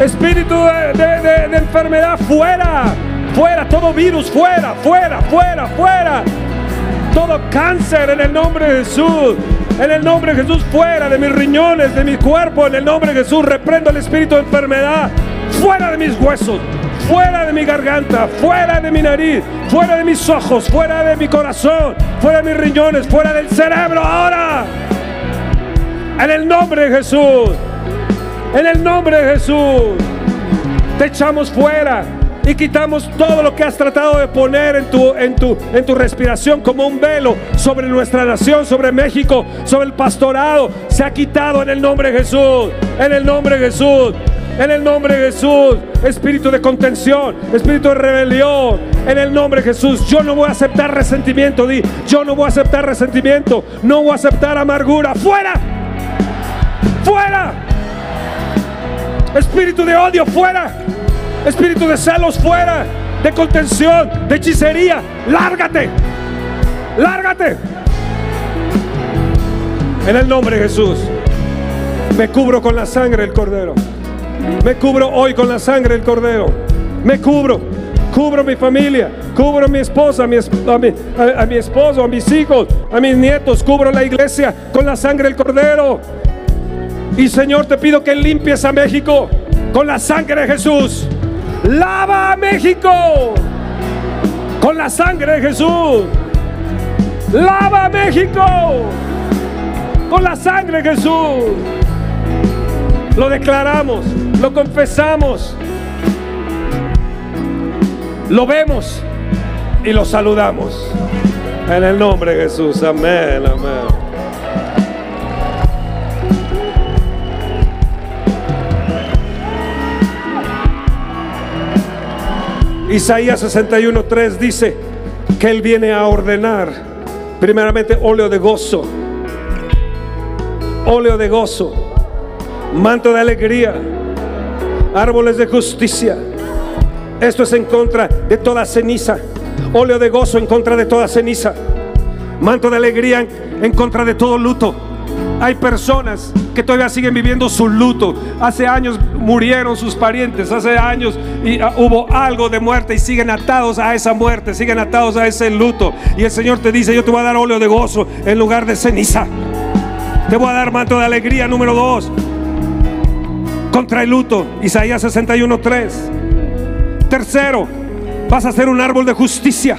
Espíritu de enfermedad fuera. Fuera, todo virus, fuera, fuera, fuera, fuera. Todo cáncer en el nombre de Jesús. En el nombre de Jesús, fuera de mis riñones, de mi cuerpo. En el nombre de Jesús, reprendo el espíritu de enfermedad. Fuera de mis huesos, fuera de mi garganta, fuera de mi nariz, fuera de mis ojos, fuera de mi corazón, fuera de mis riñones, fuera del cerebro ahora. En el nombre de Jesús. En el nombre de Jesús. Te echamos fuera y quitamos todo lo que has tratado de poner en tu, en tu, en tu respiración como un velo sobre nuestra nación, sobre México, sobre el pastorado. Se ha quitado en el nombre de Jesús, en el nombre de Jesús. En el nombre de Jesús, espíritu de contención, espíritu de rebelión. En el nombre de Jesús, yo no voy a aceptar resentimiento. Di, yo no voy a aceptar resentimiento. No voy a aceptar amargura. ¡Fuera! ¡Fuera! Espíritu de odio, fuera. Espíritu de celos fuera, de contención, de hechicería. Lárgate, lárgate. En el nombre de Jesús, me cubro con la sangre del Cordero. Me cubro hoy con la sangre del Cordero. Me cubro, cubro mi familia, cubro a mi esposa, a mi, a mi esposo, a mis hijos, a mis nietos, cubro la iglesia con la sangre del Cordero. Y Señor, te pido que limpies a México con la sangre de Jesús. Lava a México con la sangre de Jesús. Lava a México con la sangre de Jesús. Lo declaramos, lo confesamos, lo vemos y lo saludamos. En el nombre de Jesús. Amén, amén. Isaías 61.3 dice que Él viene a ordenar. Primeramente óleo de gozo, óleo de gozo, manto de alegría, árboles de justicia. Esto es en contra de toda ceniza, óleo de gozo en contra de toda ceniza, manto de alegría en contra de todo luto. Hay personas que todavía siguen viviendo su luto. Hace años murieron sus parientes, hace años ah, hubo algo de muerte y siguen atados a esa muerte, siguen atados a ese luto. Y el Señor te dice, yo te voy a dar óleo de gozo en lugar de ceniza. Te voy a dar manto de alegría número dos. Contra el luto, Isaías 61.3. Tercero, vas a ser un árbol de justicia.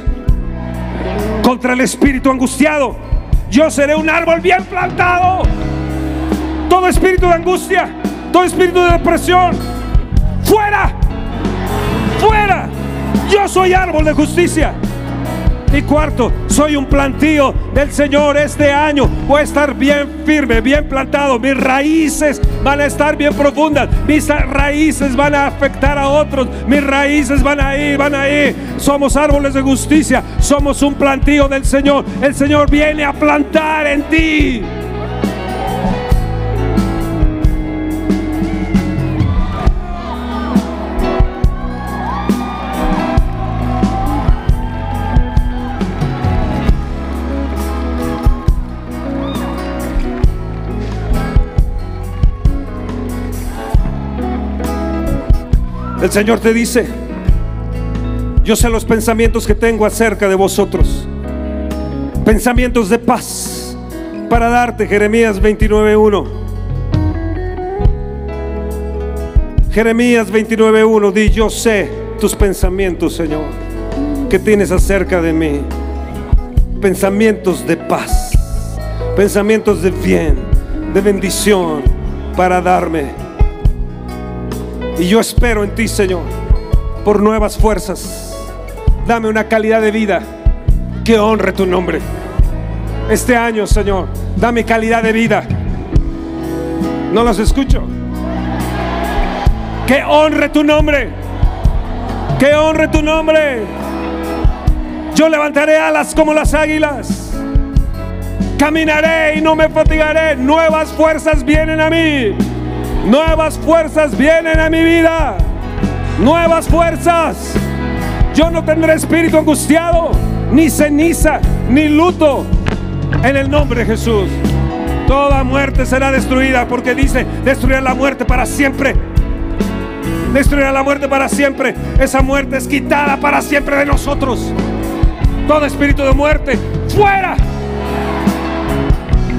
Contra el espíritu angustiado, yo seré un árbol bien plantado. Todo espíritu de angustia, todo espíritu de depresión, fuera, fuera. Yo soy árbol de justicia. Y cuarto, soy un plantío del Señor este año. Voy a estar bien firme, bien plantado. Mis raíces van a estar bien profundas. Mis raíces van a afectar a otros. Mis raíces van a ir, van a ir. Somos árboles de justicia. Somos un plantío del Señor. El Señor viene a plantar en ti. El Señor te dice, yo sé los pensamientos que tengo acerca de vosotros. Pensamientos de paz para darte, Jeremías 29.1. Jeremías 29.1, di, yo sé tus pensamientos, Señor, que tienes acerca de mí. Pensamientos de paz, pensamientos de bien, de bendición para darme y yo espero en ti, Señor, por nuevas fuerzas. Dame una calidad de vida que honre tu nombre. Este año, Señor, dame calidad de vida. No los escucho. Que honre tu nombre. Que honre tu nombre. Yo levantaré alas como las águilas. Caminaré y no me fatigaré. Nuevas fuerzas vienen a mí. Nuevas fuerzas vienen a mi vida. Nuevas fuerzas. Yo no tendré espíritu angustiado, ni ceniza, ni luto. En el nombre de Jesús. Toda muerte será destruida porque dice, destruirá la muerte para siempre. Destruirá la muerte para siempre. Esa muerte es quitada para siempre de nosotros. Todo espíritu de muerte, fuera.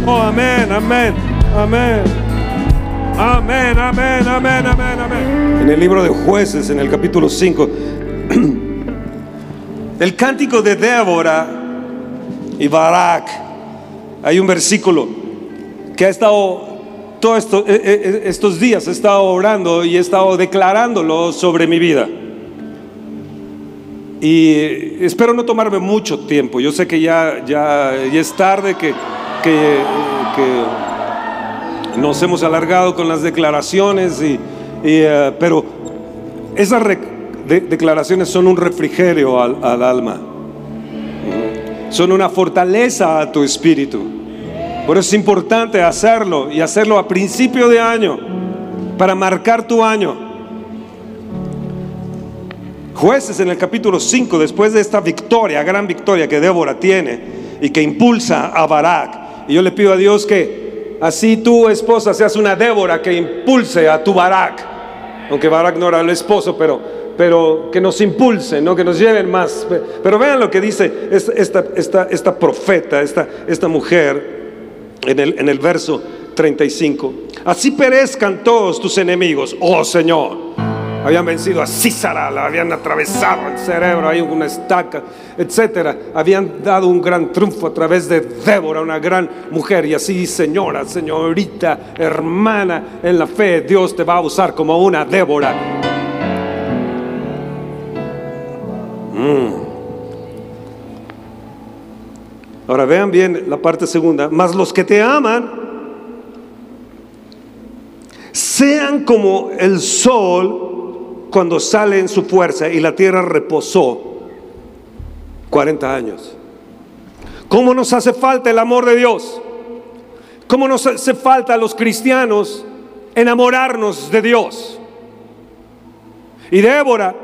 Oh, amén, amén, amén. Amén, amén, amén, amén, amén. En el libro de jueces, en el capítulo 5, (clears throat) el cántico de Débora y Barak, hay un versículo que ha estado todos esto, eh, eh, estos días, he estado orando y he estado declarándolo sobre mi vida. Y espero no tomarme mucho tiempo. Yo sé que ya, ya, es tarde, que, que, nos hemos alargado con las declaraciones, y, eh, pero esas declaraciones son un refrigerio al, al alma, son una fortaleza a tu espíritu. Por eso es importante hacerlo y hacerlo a principio de año para marcar tu año. Jueces en el capítulo 5, después de esta victoria, gran victoria que Débora tiene y que impulsa a Barak. Y yo le pido a Dios que así tu esposa seas una Débora que impulse a tu Barak. Aunque Barak no era el esposo, pero, pero que nos impulse, ¿no? que nos lleven más. Pero vean lo que dice esta, esta, esta profeta, esta, esta mujer en el, en el verso 35. Así perezcan todos tus enemigos, oh Señor habían vencido a Císara, la habían atravesado el cerebro, hay una estaca, etcétera. Habían dado un gran triunfo a través de Débora, una gran mujer. Y así, señora, señorita, hermana en la fe, Dios te va a usar como una Débora. Mm. Ahora vean bien la parte segunda. Mas los que te aman sean como el sol cuando sale en su fuerza y la tierra reposó 40 años. ¿Cómo nos hace falta el amor de Dios? ¿Cómo nos hace falta a los cristianos enamorarnos de Dios? Y Débora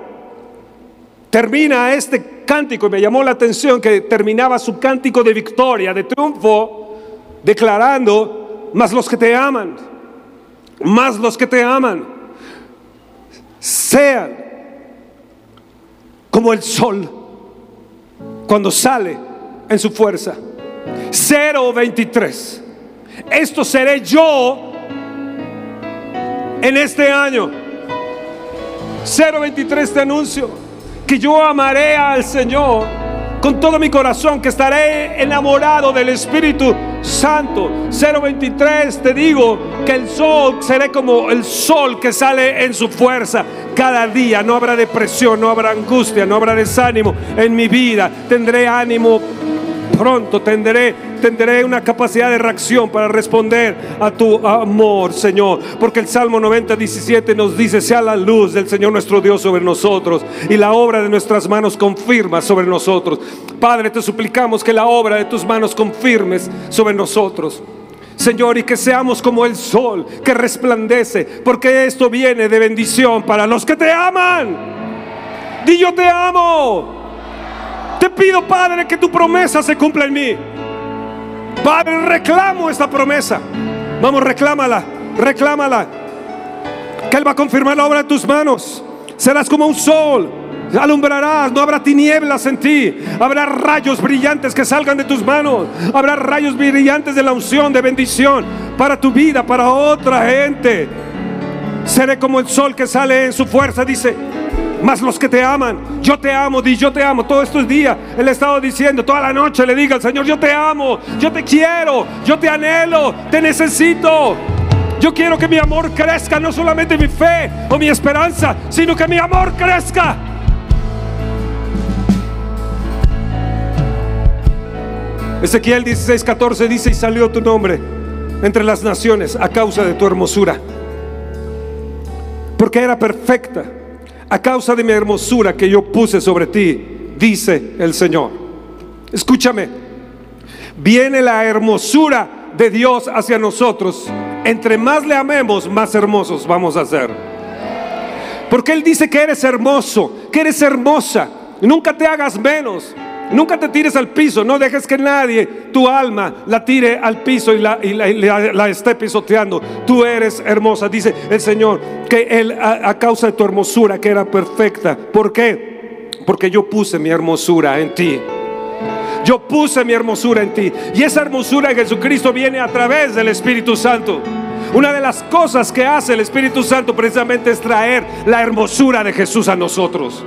termina este cántico y me llamó la atención que terminaba su cántico de victoria, de triunfo, declarando, más los que te aman, más los que te aman sean como el sol cuando sale en su fuerza. 023. Esto seré yo en este año. 023 te anuncio que yo amaré al Señor con todo mi corazón, que estaré enamorado del Espíritu Santo. 023 te digo que el sol seré como el sol que sale en su fuerza cada día. No habrá depresión, no habrá angustia, no habrá desánimo en mi vida. Tendré ánimo pronto tendré, una capacidad de reacción para responder a tu amor, Señor. Porque el Salmo 90, 17 nos dice, sea la luz del Señor nuestro Dios sobre nosotros y la obra de nuestras manos confirma sobre nosotros. Padre, te suplicamos que la obra de tus manos confirmes sobre nosotros. Señor, y que seamos como el sol que resplandece, porque esto viene de bendición para los que te aman. Di yo te amo. Te pido, Padre, que tu promesa se cumpla en mí. Padre, reclamo esta promesa. Vamos, reclámala, reclámala. Que Él va a confirmar la obra de tus manos. Serás como un sol. Alumbrarás, no habrá tinieblas en ti. Habrá rayos brillantes que salgan de tus manos. Habrá rayos brillantes de la unción, de bendición para tu vida, para otra gente. Seré como el sol que sale en su fuerza, dice más los que te aman. Yo te amo, di yo te amo. Todos estos días Él ha estado diciendo, toda la noche le diga al Señor, yo te amo, yo te quiero, yo te anhelo, te necesito. Yo quiero que mi amor crezca, no solamente mi fe o mi esperanza, sino que mi amor crezca. Ezequiel 16:14 dice, y salió tu nombre entre las naciones a causa de tu hermosura, porque era perfecta a causa de mi hermosura que yo puse sobre ti, dice el Señor. Escúchame, viene la hermosura de Dios hacia nosotros entre más le amemos, más hermosos vamos a ser. Porque Él dice que eres hermoso, que eres hermosa. Nunca te hagas menos. Nunca te tires al piso, no dejes que nadie, tu alma, la tire al piso y la, esté pisoteando. Tú eres hermosa, dice el Señor, que Él a, a causa de tu hermosura, que era perfecta. ¿Por qué? Porque yo puse mi hermosura en ti. Yo puse mi hermosura en ti. Y esa hermosura de Jesucristo viene a través del Espíritu Santo. Una de las cosas que hace el Espíritu Santo precisamente es traer la hermosura de Jesús a nosotros.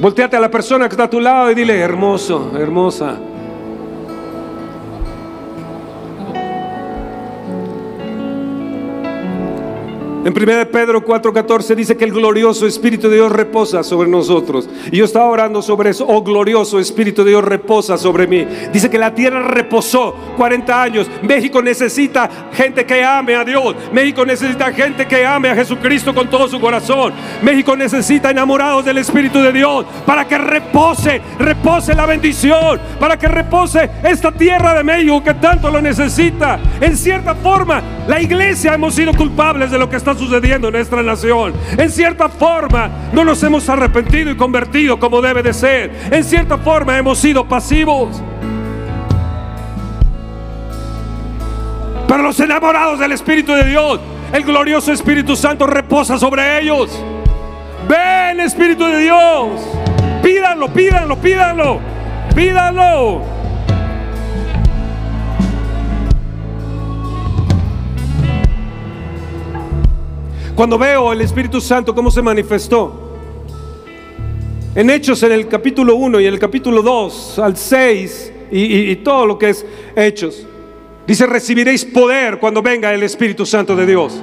Volteate a la persona que está a tu lado y dile, hermoso, hermosa. En 1 Pedro 4:14 dice que el glorioso Espíritu de Dios reposa sobre nosotros. Y yo estaba orando sobre eso. Oh glorioso Espíritu de Dios reposa sobre mí. Dice que la tierra reposó 40 años. México necesita gente que ame a Dios. México necesita gente que ame a Jesucristo con todo su corazón. México necesita enamorados del Espíritu de Dios para que repose, repose la bendición, para que repose esta tierra de México que tanto lo necesita. En cierta forma, la iglesia hemos sido culpables de lo que está sucediendo en nuestra nación. En cierta forma, no nos hemos arrepentido y convertido como debe de ser. En cierta forma, hemos sido pasivos. Pero los enamorados del Espíritu de Dios, el glorioso Espíritu Santo reposa sobre ellos. Ven, Espíritu de Dios. Pídanlo, pídanlo, pídanlo. Pídanlo. Cuando veo el Espíritu Santo, cómo se manifestó. En Hechos, en el capítulo 1 y en el capítulo 2, al 6 y, y todo lo que es Hechos. Dice, recibiréis poder cuando venga el Espíritu Santo de Dios.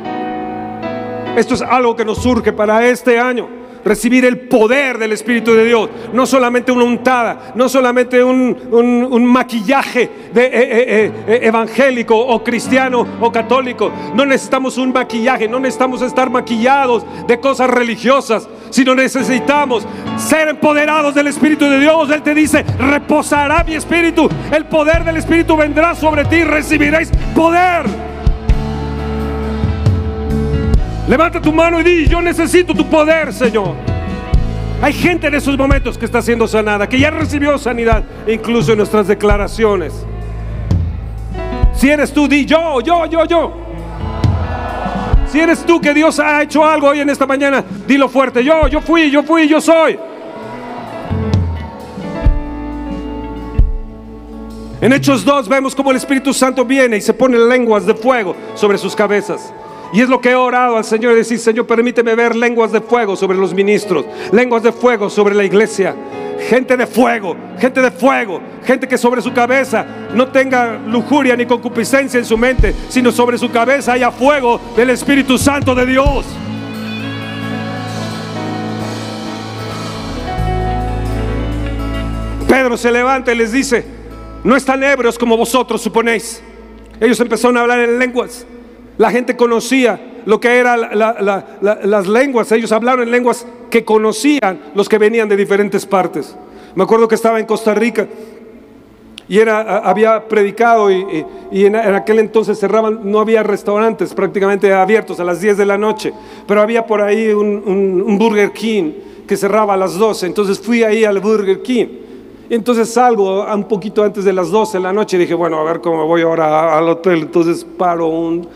Esto es algo que nos surge para este año recibir el poder del Espíritu de Dios. No solamente una untada, no solamente un, maquillaje de, eh, eh, eh, evangélico o cristiano o católico. No necesitamos un maquillaje, no necesitamos estar maquillados de cosas religiosas, sino necesitamos ser empoderados del Espíritu de Dios. Él te dice, reposará mi Espíritu, el poder del Espíritu vendrá sobre ti, recibiréis poder. Levanta tu mano y di, yo necesito tu poder, Señor. Hay gente en esos momentos que está siendo sanada, que ya recibió sanidad, incluso en nuestras declaraciones. Si eres tú, di yo, yo, yo, yo. Si eres tú que Dios ha hecho algo hoy en esta mañana, dilo fuerte, yo, yo fui, yo fui, yo soy. En Hechos 2 vemos como el Espíritu Santo viene y se pone lenguas de fuego sobre sus cabezas. Y es lo que he orado al Señor decir, Señor, permíteme ver lenguas de fuego sobre los ministros, lenguas de fuego sobre la iglesia. Gente de fuego, gente de fuego, gente que sobre su cabeza no tenga lujuria ni concupiscencia en su mente, sino sobre su cabeza haya fuego del Espíritu Santo de Dios. Pedro se levanta y les dice, no están ebrios como vosotros suponéis. Ellos empezaron a hablar en lenguas. La gente conocía lo que eran las lenguas. Ellos hablaron en lenguas que conocían los que venían de diferentes partes. Me acuerdo que estaba en Costa Rica y era, había predicado y, en, aquel entonces cerraban, no había restaurantes prácticamente abiertos a las 10 de la noche, pero había por ahí un, un Burger King que cerraba a las 12. Entonces fui ahí al Burger King entonces salgo un poquito antes de las 12 de la noche y dije, bueno, a ver cómo voy ahora al hotel. Entonces paro un,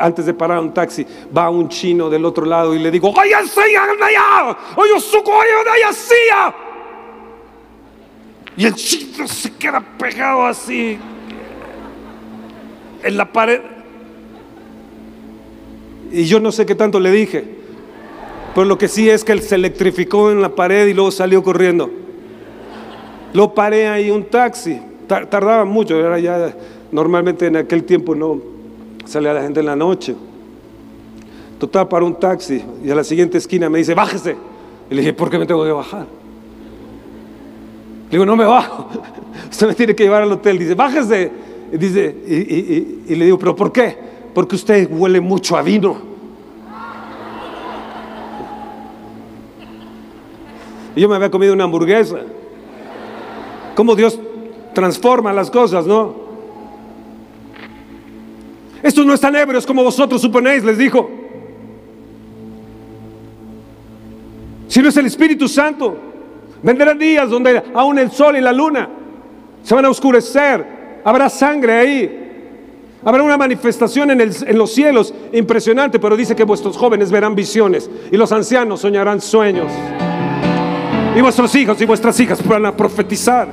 antes de parar un taxi, va un chino del otro lado y le digo, ¡Oye, allá! ¡Oye, suco, oye, Y el chino se queda pegado así en la pared. Y yo no sé qué tanto le dije. Pero lo que sí es que él se electrificó en la pared y luego salió corriendo. Lo paré ahí un taxi. Tardaba mucho, era ya normalmente en aquel tiempo no salía la gente en la noche. Total, para un taxi y a la siguiente esquina me dice, bájese. Y le dije, ¿por qué me tengo que bajar? Le digo, no me bajo. (laughs) Usted me tiene que llevar al hotel. Dice, bájese. Y, dice, y, le digo, ¿pero por qué? Porque usted huele mucho a vino. Y yo me había comido una hamburguesa cómo Dios transforma las cosas, ¿no? Estos no están ebrios como vosotros suponéis, les dijo. Si no es el Espíritu Santo, vendrán días donde aún el sol y la luna se van a oscurecer, habrá sangre ahí, Habrá una manifestación en, en, los cielos impresionante, pero dice que vuestros jóvenes verán visiones y los ancianos soñarán sueños. Y vuestros hijos y vuestras hijas van a profetizar.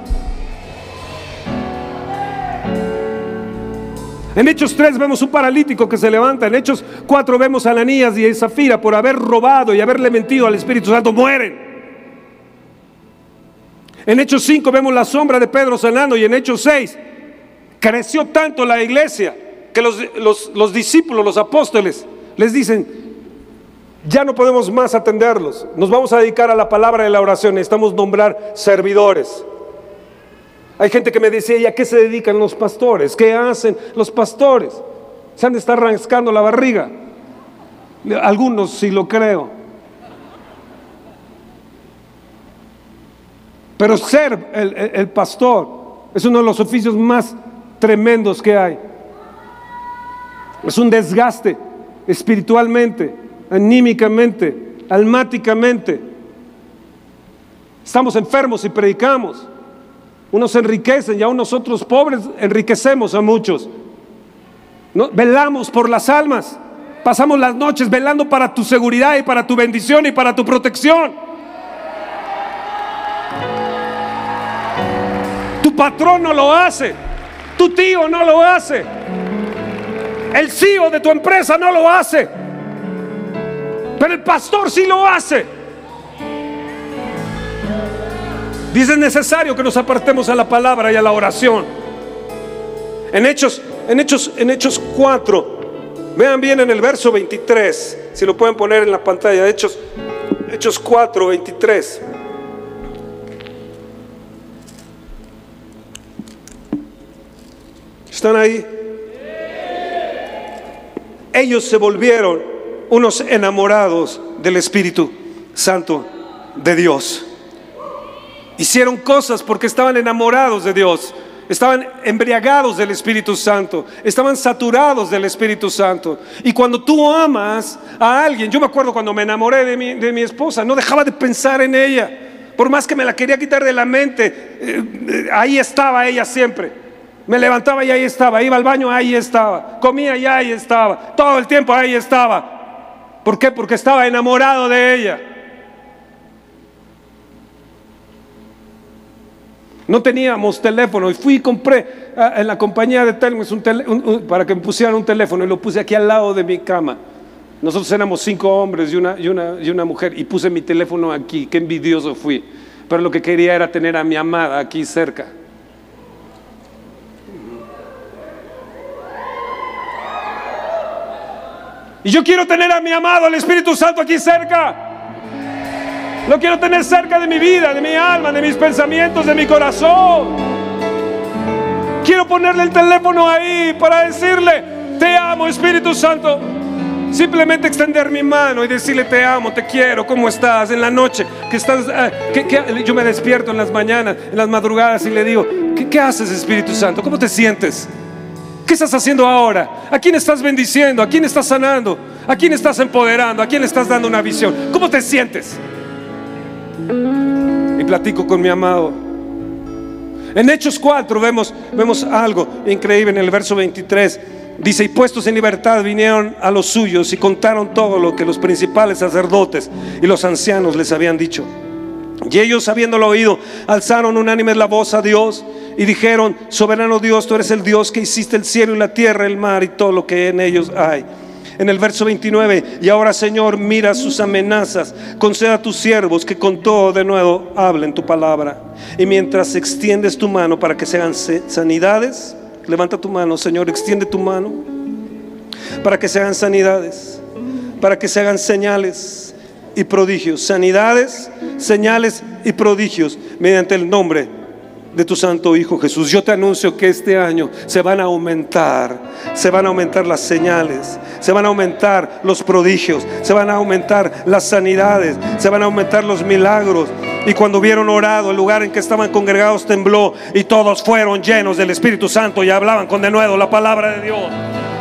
En Hechos 3 vemos un paralítico que se levanta. En Hechos 4 vemos a Ananías y a Zafira por haber robado y haberle mentido al Espíritu Santo. Mueren. En Hechos 5 vemos la sombra de Pedro sanando y en Hechos 6 creció tanto la iglesia que los, discípulos, los apóstoles, les dicen, ya no podemos más atenderlos, nos vamos a dedicar a la palabra de la oración, necesitamos nombrar servidores. Hay gente que me decía, ¿y a qué se dedican los pastores? ¿Qué hacen los pastores? Se han de estar rascando la barriga. Algunos sí lo creo. Pero ser el pastor es uno de los oficios más tremendos que hay. Es un desgaste espiritualmente, anímicamente, almáticamente. Estamos enfermos y predicamos. Unos enriquecen y aún nosotros pobres enriquecemos a muchos. ¿No? Velamos por las almas. Pasamos las noches velando para tu seguridad y para tu bendición y para tu protección. Tu patrón no lo hace. Tu tío no lo hace. El CEO de tu empresa no lo hace. Pero el pastor sí lo hace. Dice es necesario que nos apartemos a la palabra y a la oración. En Hechos, en Hechos, en Hechos 4, vean bien en el verso 23, si lo pueden poner en la pantalla, Hechos, Hechos 4, 23. ¿Están ahí? ellos se volvieron unos enamorados del Espíritu Santo de Dios. Hicieron cosas porque estaban enamorados de Dios, estaban embriagados del Espíritu Santo, estaban saturados del Espíritu Santo. Y cuando tú amas a alguien, yo me acuerdo cuando me enamoré de mi, de mi esposa, no dejaba de pensar en ella. Por más que me la quería quitar de la mente, eh, eh, ahí estaba ella siempre. Me levantaba y ahí estaba, iba al baño, ahí estaba, comía y ahí estaba, todo el tiempo ahí estaba. ¿Por qué? Porque estaba enamorado de ella. No teníamos teléfono y fui y compré ah, en la compañía de Telmex un para que me pusieran un teléfono y lo puse aquí al lado de mi cama. Nosotros éramos cinco hombres y una, y una, y una mujer y puse mi teléfono aquí, qué envidioso fui. Pero lo que quería era tener a mi amada aquí cerca. Y yo quiero tener a mi amado, el Espíritu Santo, aquí cerca. Lo quiero tener cerca de mi vida, de mi alma, de mis pensamientos, de mi corazón. Quiero ponerle el teléfono ahí para decirle, te amo Espíritu Santo. Simplemente extender mi mano y decirle, te amo, te quiero, ¿cómo estás? En la noche, que estás, eh, yo me despierto en las mañanas, en las madrugadas y le digo, ¿qué, qué haces Espíritu Santo? ¿Cómo te sientes? ¿Qué estás haciendo ahora? ¿A quién estás bendiciendo? ¿A quién estás sanando? ¿A quién estás empoderando? ¿A quién estás dando una visión? ¿Cómo te sientes? Y platico con mi amado. En Hechos 4 vemos, vemos algo increíble en el verso 23. Dice, y puestos en libertad vinieron a los suyos y contaron todo lo que los principales sacerdotes y los ancianos les habían dicho. Y ellos, habiéndolo oído, alzaron unánime la voz a Dios y dijeron, soberano Dios, tú eres el Dios que hiciste el cielo y la tierra, el mar y todo lo que en ellos hay. En el verso 29, y ahora Señor, mira sus amenazas, conceda a tus siervos que con todo de nuevo hablen tu palabra. Y mientras extiendes tu mano para que se hagan sanidades, levanta tu mano, Señor, extiende tu mano para que se hagan sanidades, para que se hagan señales y prodigios, sanidades, señales y prodigios mediante el nombre de tu Santo Hijo Jesús. Yo te anuncio que este año se van a aumentar, se van a aumentar las señales, se van a aumentar los prodigios, se van a aumentar las sanidades, se van a aumentar los milagros. Y cuando hubieron orado, el lugar en que estaban congregados tembló y todos fueron llenos del Espíritu Santo y hablaban con de nuevo la palabra de Dios.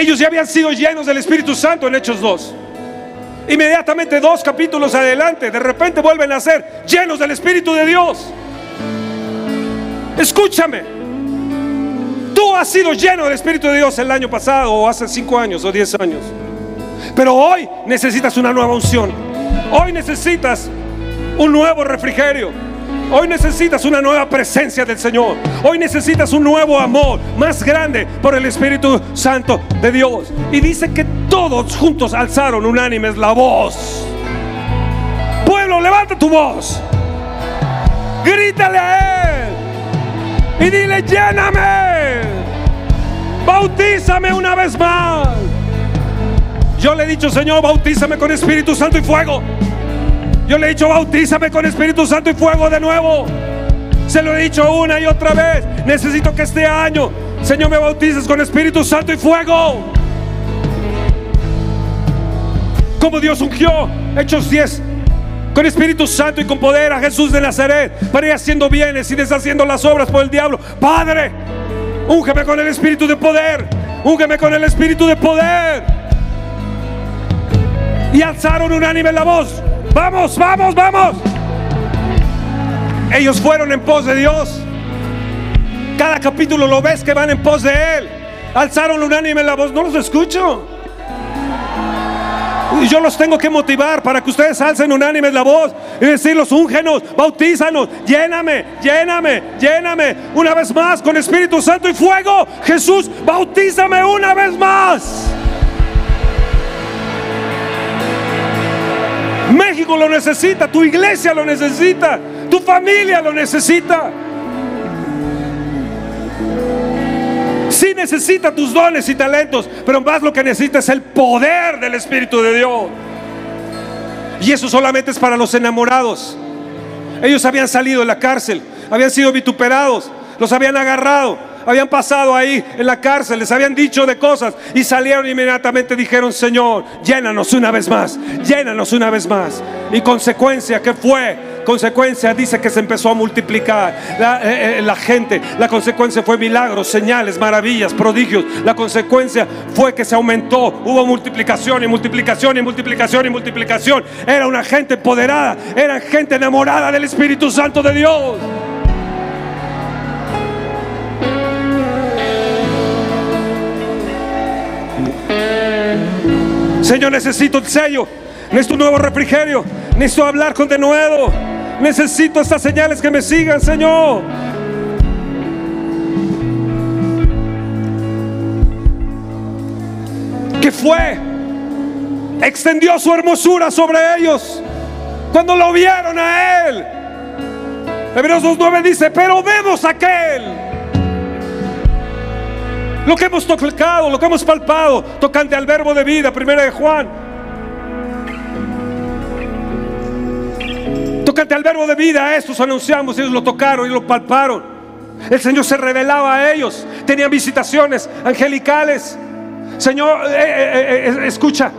Ellos ya habían sido llenos del Espíritu Santo en Hechos 2. Inmediatamente dos capítulos adelante, de repente vuelven a ser llenos del Espíritu de Dios. Escúchame. Tú has sido lleno del Espíritu de Dios el año pasado o hace cinco años o diez años. Pero hoy necesitas una nueva unción. Hoy necesitas un nuevo refrigerio. Hoy necesitas una nueva presencia del Señor. Hoy necesitas un nuevo amor más grande por el Espíritu Santo de Dios. Y dice que todos juntos alzaron unánimes la voz. Pueblo, levanta tu voz. Grítale a Él. Y dile, lléname. Bautízame una vez más. Yo le he dicho, Señor, bautízame con Espíritu Santo y fuego. Yo le he dicho, bautízame con Espíritu Santo y fuego de nuevo. Se lo he dicho una y otra vez. Necesito que este año, Señor, me bautices con Espíritu Santo y fuego. Como Dios ungió, Hechos 10, con Espíritu Santo y con poder a Jesús de Nazaret para ir haciendo bienes y deshaciendo las obras por el diablo. Padre, úngeme con el Espíritu de poder. Úngeme con el Espíritu de poder. Y alzaron unánime la voz. Vamos, vamos, vamos. Ellos fueron en pos de Dios. Cada capítulo lo ves que van en pos de Él. Alzaron unánime la voz. No los escucho. Y yo los tengo que motivar para que ustedes alcen unánime la voz y decirlos, úngenos, bautízanos, lléname, lléname, lléname. Una vez más con Espíritu Santo y fuego. Jesús, bautízame una vez más. México lo necesita, tu iglesia lo necesita, tu familia lo necesita. Sí necesita tus dones y talentos, pero más lo que necesita es el poder del Espíritu de Dios. Y eso solamente es para los enamorados. Ellos habían salido de la cárcel, habían sido vituperados, los habían agarrado, habían pasado ahí en la cárcel, les habían dicho de cosas y salieron inmediatamente dijeron, Señor, llénanos una vez más, llénanos una vez más. Y consecuencia, ¿qué fue? Consecuencia dice que se empezó a multiplicar la, eh, eh, la gente. La consecuencia fue milagros, señales, maravillas, prodigios. La consecuencia fue que se aumentó. Hubo multiplicación y multiplicación y multiplicación y multiplicación. Era una gente empoderada, era gente enamorada del Espíritu Santo de Dios. Señor, necesito el sello. Necesito un nuevo refrigerio. Necesito hablar con de nuevo. Necesito estas señales que me sigan, Señor. ¿Qué fue? Extendió su hermosura sobre ellos. Cuando lo vieron a Él. Hebreos 2.9 dice, pero vemos a aquel lo que hemos tocado, lo que hemos palpado, tocante al verbo de vida, primera de Juan. Tocante al verbo de vida, estos anunciamos, ellos lo tocaron y lo palparon. El Señor se revelaba a ellos, tenían visitaciones angelicales. Señor, eh, eh, eh, escucha,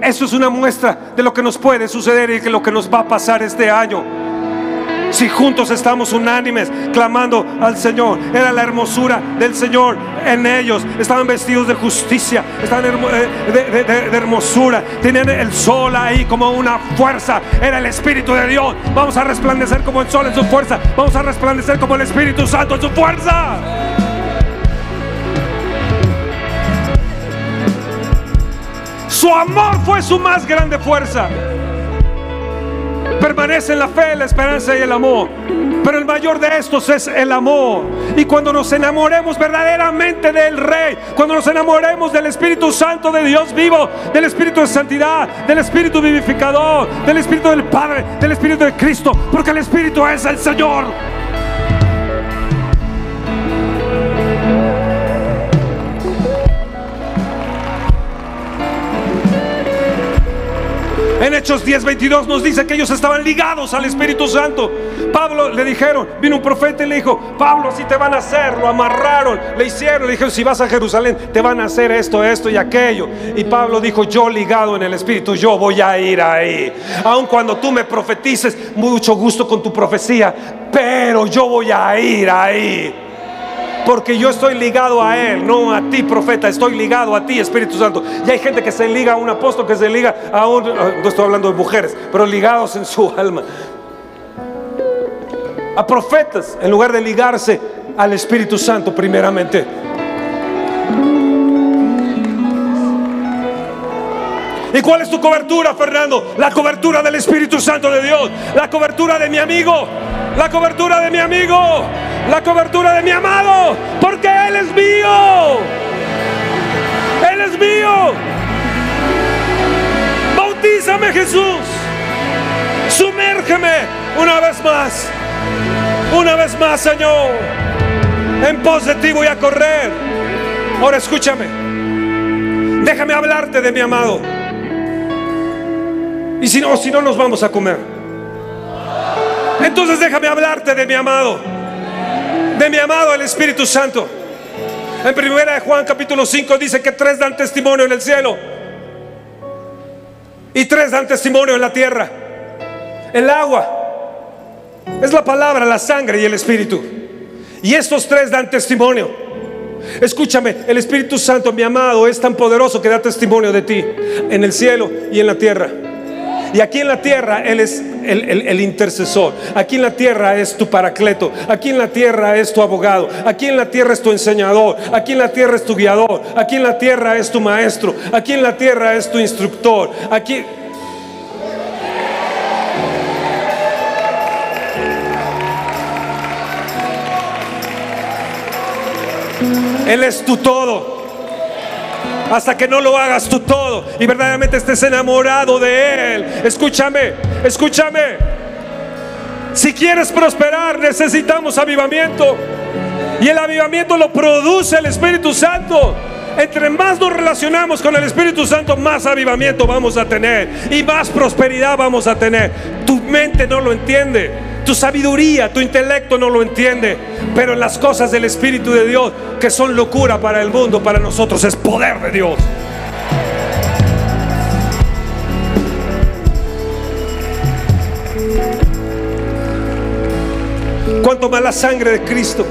eso es una muestra de lo que nos puede suceder y de lo que nos va a pasar este año. Si juntos estamos unánimes clamando al Señor, era la hermosura del Señor en ellos. Estaban vestidos de justicia, estaban eh, de, hermosura. Tenían el sol ahí como una fuerza. Era el Espíritu de Dios. Vamos a resplandecer como el sol en su fuerza. Vamos a resplandecer como el Espíritu Santo en su fuerza. Su amor fue su más grande fuerza. Permanece en la fe, la esperanza y el amor. Pero el mayor de estos es el amor. Y cuando nos enamoremos verdaderamente del Rey, cuando nos enamoremos del Espíritu Santo de Dios vivo, del Espíritu de santidad, del Espíritu vivificador, del Espíritu del Padre, del Espíritu de Cristo, porque el Espíritu es el Señor. En Hechos 10, 22 nos dice que ellos estaban ligados al Espíritu Santo. Pablo le dijeron, vino un profeta y le dijo, Pablo, así te van a hacer. Lo amarraron, le hicieron, le dijeron, si vas a Jerusalén, te van a hacer esto, esto y aquello. Y Pablo dijo, yo ligado en el Espíritu, yo voy a ir ahí. Aun cuando tú me profetices, mucho gusto con tu profecía, pero yo voy a ir ahí. Porque yo estoy ligado a Él, no a ti, profeta. Estoy ligado a ti, Espíritu Santo. Y hay gente que se liga a un apóstol, que se liga a un... No estoy hablando de mujeres, pero ligados en su (laughs) alma. A profetas, en lugar de ligarse al Espíritu Santo primeramente. ¿Y cuál es tu cobertura, Fernando? La cobertura del Espíritu Santo de Dios. La cobertura de mi amigo. La cobertura de mi amigo. La cobertura de mi amado. Porque Él es mío. Él es mío. Bautízame Jesús. Sumérgeme una vez más. Una vez más, Señor. En pos de ti voy a correr. Ahora escúchame. Déjame hablarte de mi amado. Y si no, si no nos vamos a comer. Entonces déjame hablarte de mi amado. De mi amado el Espíritu Santo. En primera de Juan capítulo 5 dice que tres dan testimonio en el cielo. Y tres dan testimonio en la tierra. El agua es la palabra, la sangre y el Espíritu. Y estos tres dan testimonio. Escúchame, el Espíritu Santo, mi amado, es tan poderoso que da testimonio de ti en el cielo y en la tierra. Y aquí en la tierra Él es el, intercesor. Aquí en la tierra es tu paracleto. Aquí en la tierra es tu abogado. Aquí en la tierra es tu enseñador. Aquí en la tierra es tu guiador. Aquí en la tierra es tu maestro. Aquí en la tierra es tu instructor. Aquí... Él es tu todo hasta que no lo hagas tú todo y verdaderamente estés enamorado de Él. Escúchame, escúchame. Si quieres prosperar, necesitamos avivamiento. Y el avivamiento lo produce el Espíritu Santo. Entre más nos relacionamos con el Espíritu Santo, más avivamiento vamos a tener y más prosperidad vamos a tener. Tu mente no lo entiende. Tu sabiduría, tu intelecto no lo entiende, pero en las cosas del Espíritu de Dios, que son locura para el mundo, para nosotros es poder de Dios. Cuanto más la sangre de Cristo,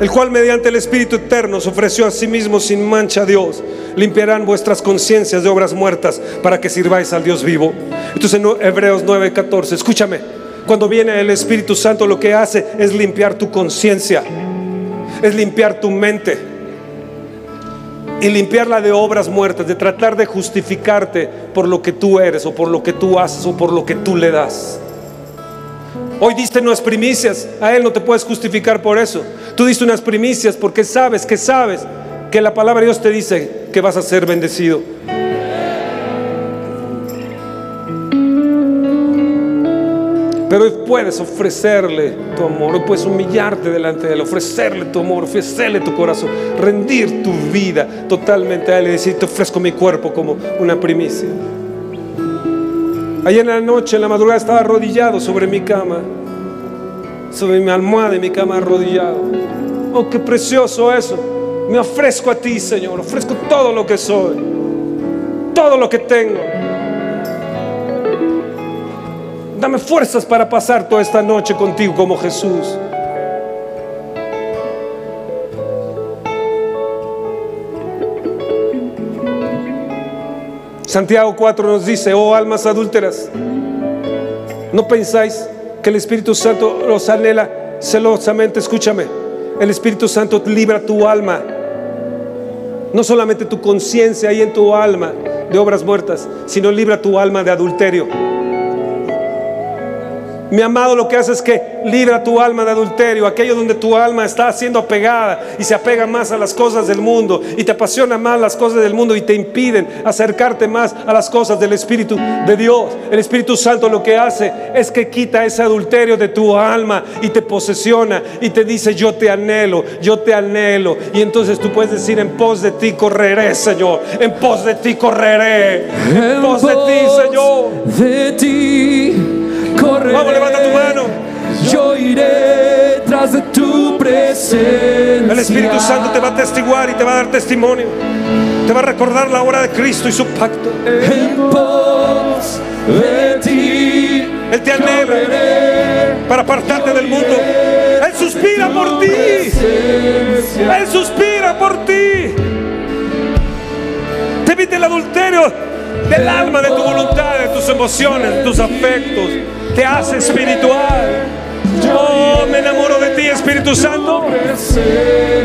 el cual mediante el Espíritu eterno se ofreció a sí mismo sin mancha a Dios, limpiarán vuestras conciencias de obras muertas para que sirváis al Dios vivo. Entonces en Hebreos 9:14, escúchame. Cuando viene el Espíritu Santo lo que hace es limpiar tu conciencia, es limpiar tu mente y limpiarla de obras muertas, de tratar de justificarte por lo que tú eres o por lo que tú haces o por lo que tú le das. Hoy diste unas primicias, a Él no te puedes justificar por eso. Tú diste unas primicias porque sabes que sabes que la palabra de Dios te dice que vas a ser bendecido. Pero hoy puedes ofrecerle tu amor, hoy puedes humillarte delante de Él, ofrecerle tu amor, ofrecerle tu corazón, rendir tu vida totalmente a Él y decir, te ofrezco mi cuerpo como una primicia. Ayer en la noche, en la madrugada, estaba arrodillado sobre mi cama, sobre mi almohada y mi cama arrodillado. Oh, qué precioso eso. Me ofrezco a ti, Señor, ofrezco todo lo que soy, todo lo que tengo. Dame fuerzas para pasar toda esta noche contigo como Jesús. Santiago 4 nos dice, oh almas adúlteras, ¿no pensáis que el Espíritu Santo los anhela celosamente? Escúchame, el Espíritu Santo libra tu alma, no solamente tu conciencia ahí en tu alma de obras muertas, sino libra tu alma de adulterio. Mi amado lo que hace es que libra tu alma de adulterio, aquello donde tu alma está siendo apegada y se apega más a las cosas del mundo y te apasiona más las cosas del mundo y te impiden acercarte más a las cosas del Espíritu de Dios. El Espíritu Santo lo que hace es que quita ese adulterio de tu alma y te posesiona y te dice yo te anhelo, yo te anhelo. Y entonces tú puedes decir en pos de ti correré, Señor, en pos de ti correré, en pos de ti, Señor. De ti Vamos, levanta tu mano. Yo iré tras de tu presencia. El Espíritu Santo te va a testiguar y te va a dar testimonio. Te va a recordar la obra de Cristo y su pacto. En pos de ti. Él te anhela para apartarte del mundo. Él suspira suspira por ti. Él suspira por ti. Te evita el adulterio del alma, de tu voluntad, de tus emociones, de tus afectos. Te hace espiritual. Oh, me enamoro de ti, Espíritu Santo.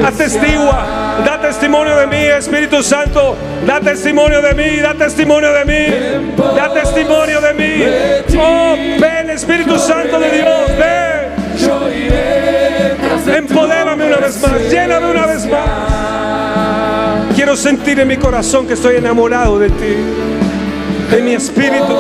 Atestigua, da testimonio de mí, Espíritu Santo. Da testimonio de mí, da testimonio de mí. Da testimonio de mí. Oh, ven, Espíritu Santo de Dios, ven. Empodérame una vez más, lléname una vez más. Quiero sentir en mi corazón que estoy enamorado de ti, de mi espíritu.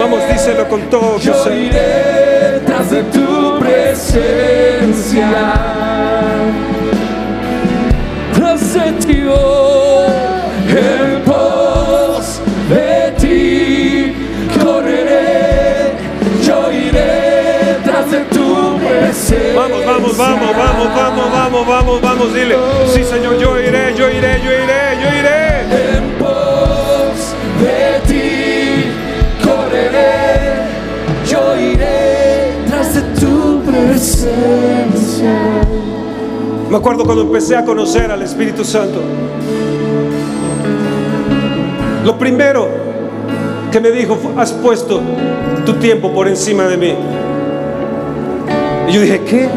Vamos, díselo con todo Yo iré tras de tu presencia. Tras de ti, oh, en pos de ti correré. Yo iré tras de tu presencia. Vamos, vamos, vamos, vamos, vamos, vamos, vamos, vamos, dile. Sí, Señor, yo iré, yo iré, yo iré, yo iré. Me acuerdo cuando empecé a conocer al Espíritu Santo. Lo primero que me dijo has puesto tu tiempo por encima de mí. Y yo dije, ¿qué?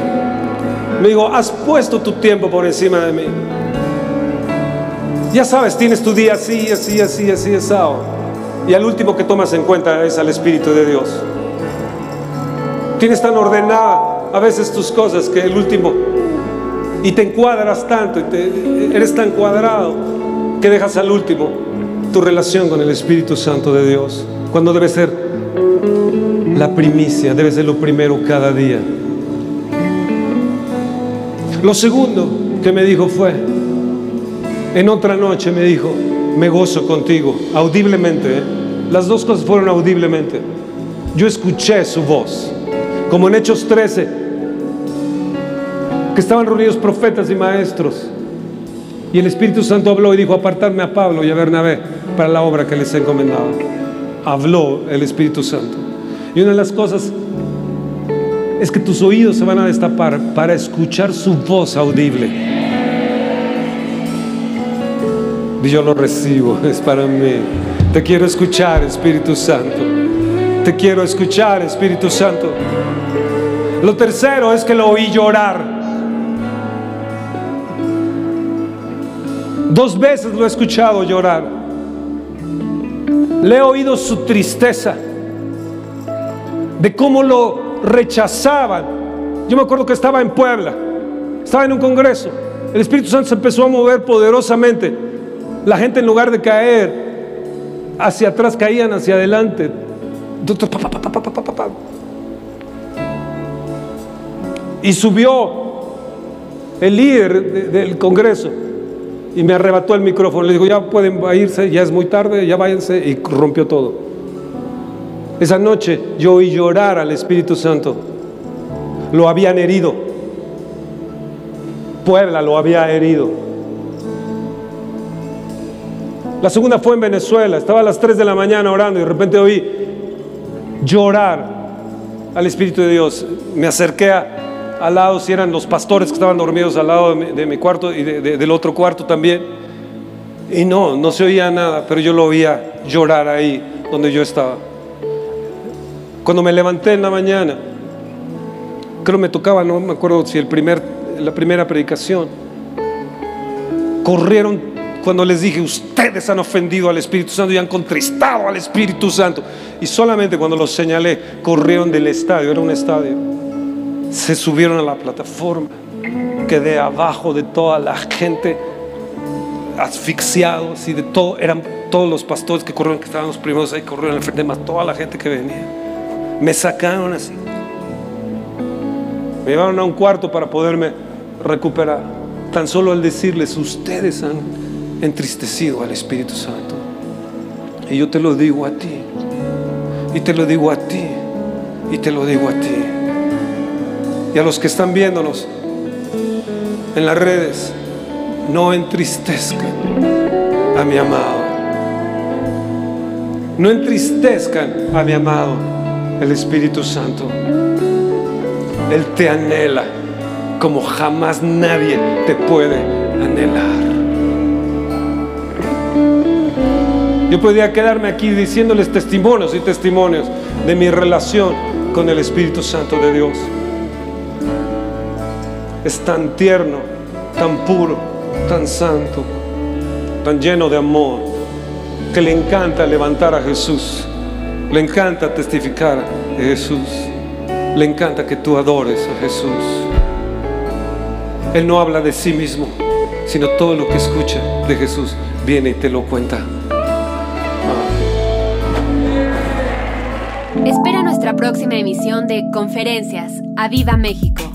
Me dijo, has puesto tu tiempo por encima de mí. Ya sabes, tienes tu día así, así, así, así, asado. Y al último que tomas en cuenta es al Espíritu de Dios. Tienes tan ordenada a veces tus cosas que el último y te encuadras tanto eres tan cuadrado que dejas al último tu relación con el Espíritu Santo de Dios, cuando debe ser la primicia, debe ser lo primero cada día. Lo segundo que me dijo fue, en otra noche me dijo, me gozo contigo, audiblemente, ¿eh? las dos cosas fueron audiblemente. Yo escuché su voz, como en Hechos 13, que estaban reunidos profetas y maestros. Y el Espíritu Santo habló y dijo, apartarme a Pablo y a Bernabé para la obra que les he encomendado. Habló el Espíritu Santo. Y una de las cosas es que tus oídos se van a destapar para escuchar su voz audible. Y yo lo recibo, es para mí. Te quiero escuchar, Espíritu Santo. Te quiero escuchar, Espíritu Santo. Lo tercero es que lo oí llorar. Dos veces lo he escuchado llorar. Le he oído su tristeza, de cómo lo rechazaban. Yo me acuerdo que estaba en Puebla, estaba en un congreso. El Espíritu Santo se empezó a mover poderosamente. La gente en lugar de caer hacia atrás, caían hacia adelante. Y subió el líder de- del congreso y me arrebató el micrófono. Le digo, ya pueden irse, ya es muy tarde, ya váyanse. Y rompió todo. Esa noche yo oí llorar al Espíritu Santo. Lo habían herido. Puebla lo había herido. La segunda fue en Venezuela. Estaba a las 3 de la mañana orando y de repente oí llorar al Espíritu de Dios. Me acerqué a- al lado, si eran los pastores que estaban dormidos al lado de mi, cuarto y de- de- del otro cuarto también. Y no, no se oía nada, pero yo lo oía llorar ahí donde yo estaba. Cuando me levanté en la mañana, creo me tocaba, no me acuerdo si el primer, la primera predicación, corrieron cuando les dije, ustedes han ofendido al Espíritu Santo y han contristado al Espíritu Santo. Y solamente cuando los señalé, corrieron del estadio, era un estadio. Se subieron a la plataforma, quedé abajo de toda la gente, asfixiados y de todo, eran todos los pastores que corrieron, que estaban los primeros ahí, corrieron al frente, más toda la gente que venía. Me sacaron así. Me llevaron a un cuarto para poderme recuperar. Tan solo al decirles, ustedes han entristecido al Espíritu Santo. Y yo te lo digo a ti. Y te lo digo a ti. Y te lo digo a ti. Y a los que están viéndonos en las redes, no entristezcan a mi amado. No entristezcan a mi amado. el Espíritu Santo. Él te anhela como jamás nadie te puede anhelar. Yo podría quedarme aquí diciéndoles testimonios y testimonios de mi relación con el Espíritu Santo de Dios. Es tan tierno, tan puro, tan santo, tan lleno de amor, que le encanta levantar a Jesús, le encanta testificar de Jesús, le encanta que tú adores a Jesús. Él no habla de sí mismo, sino todo lo que escucha de Jesús viene y te lo cuenta. Espera nuestra próxima emisión de Conferencias. ¡A Viva México!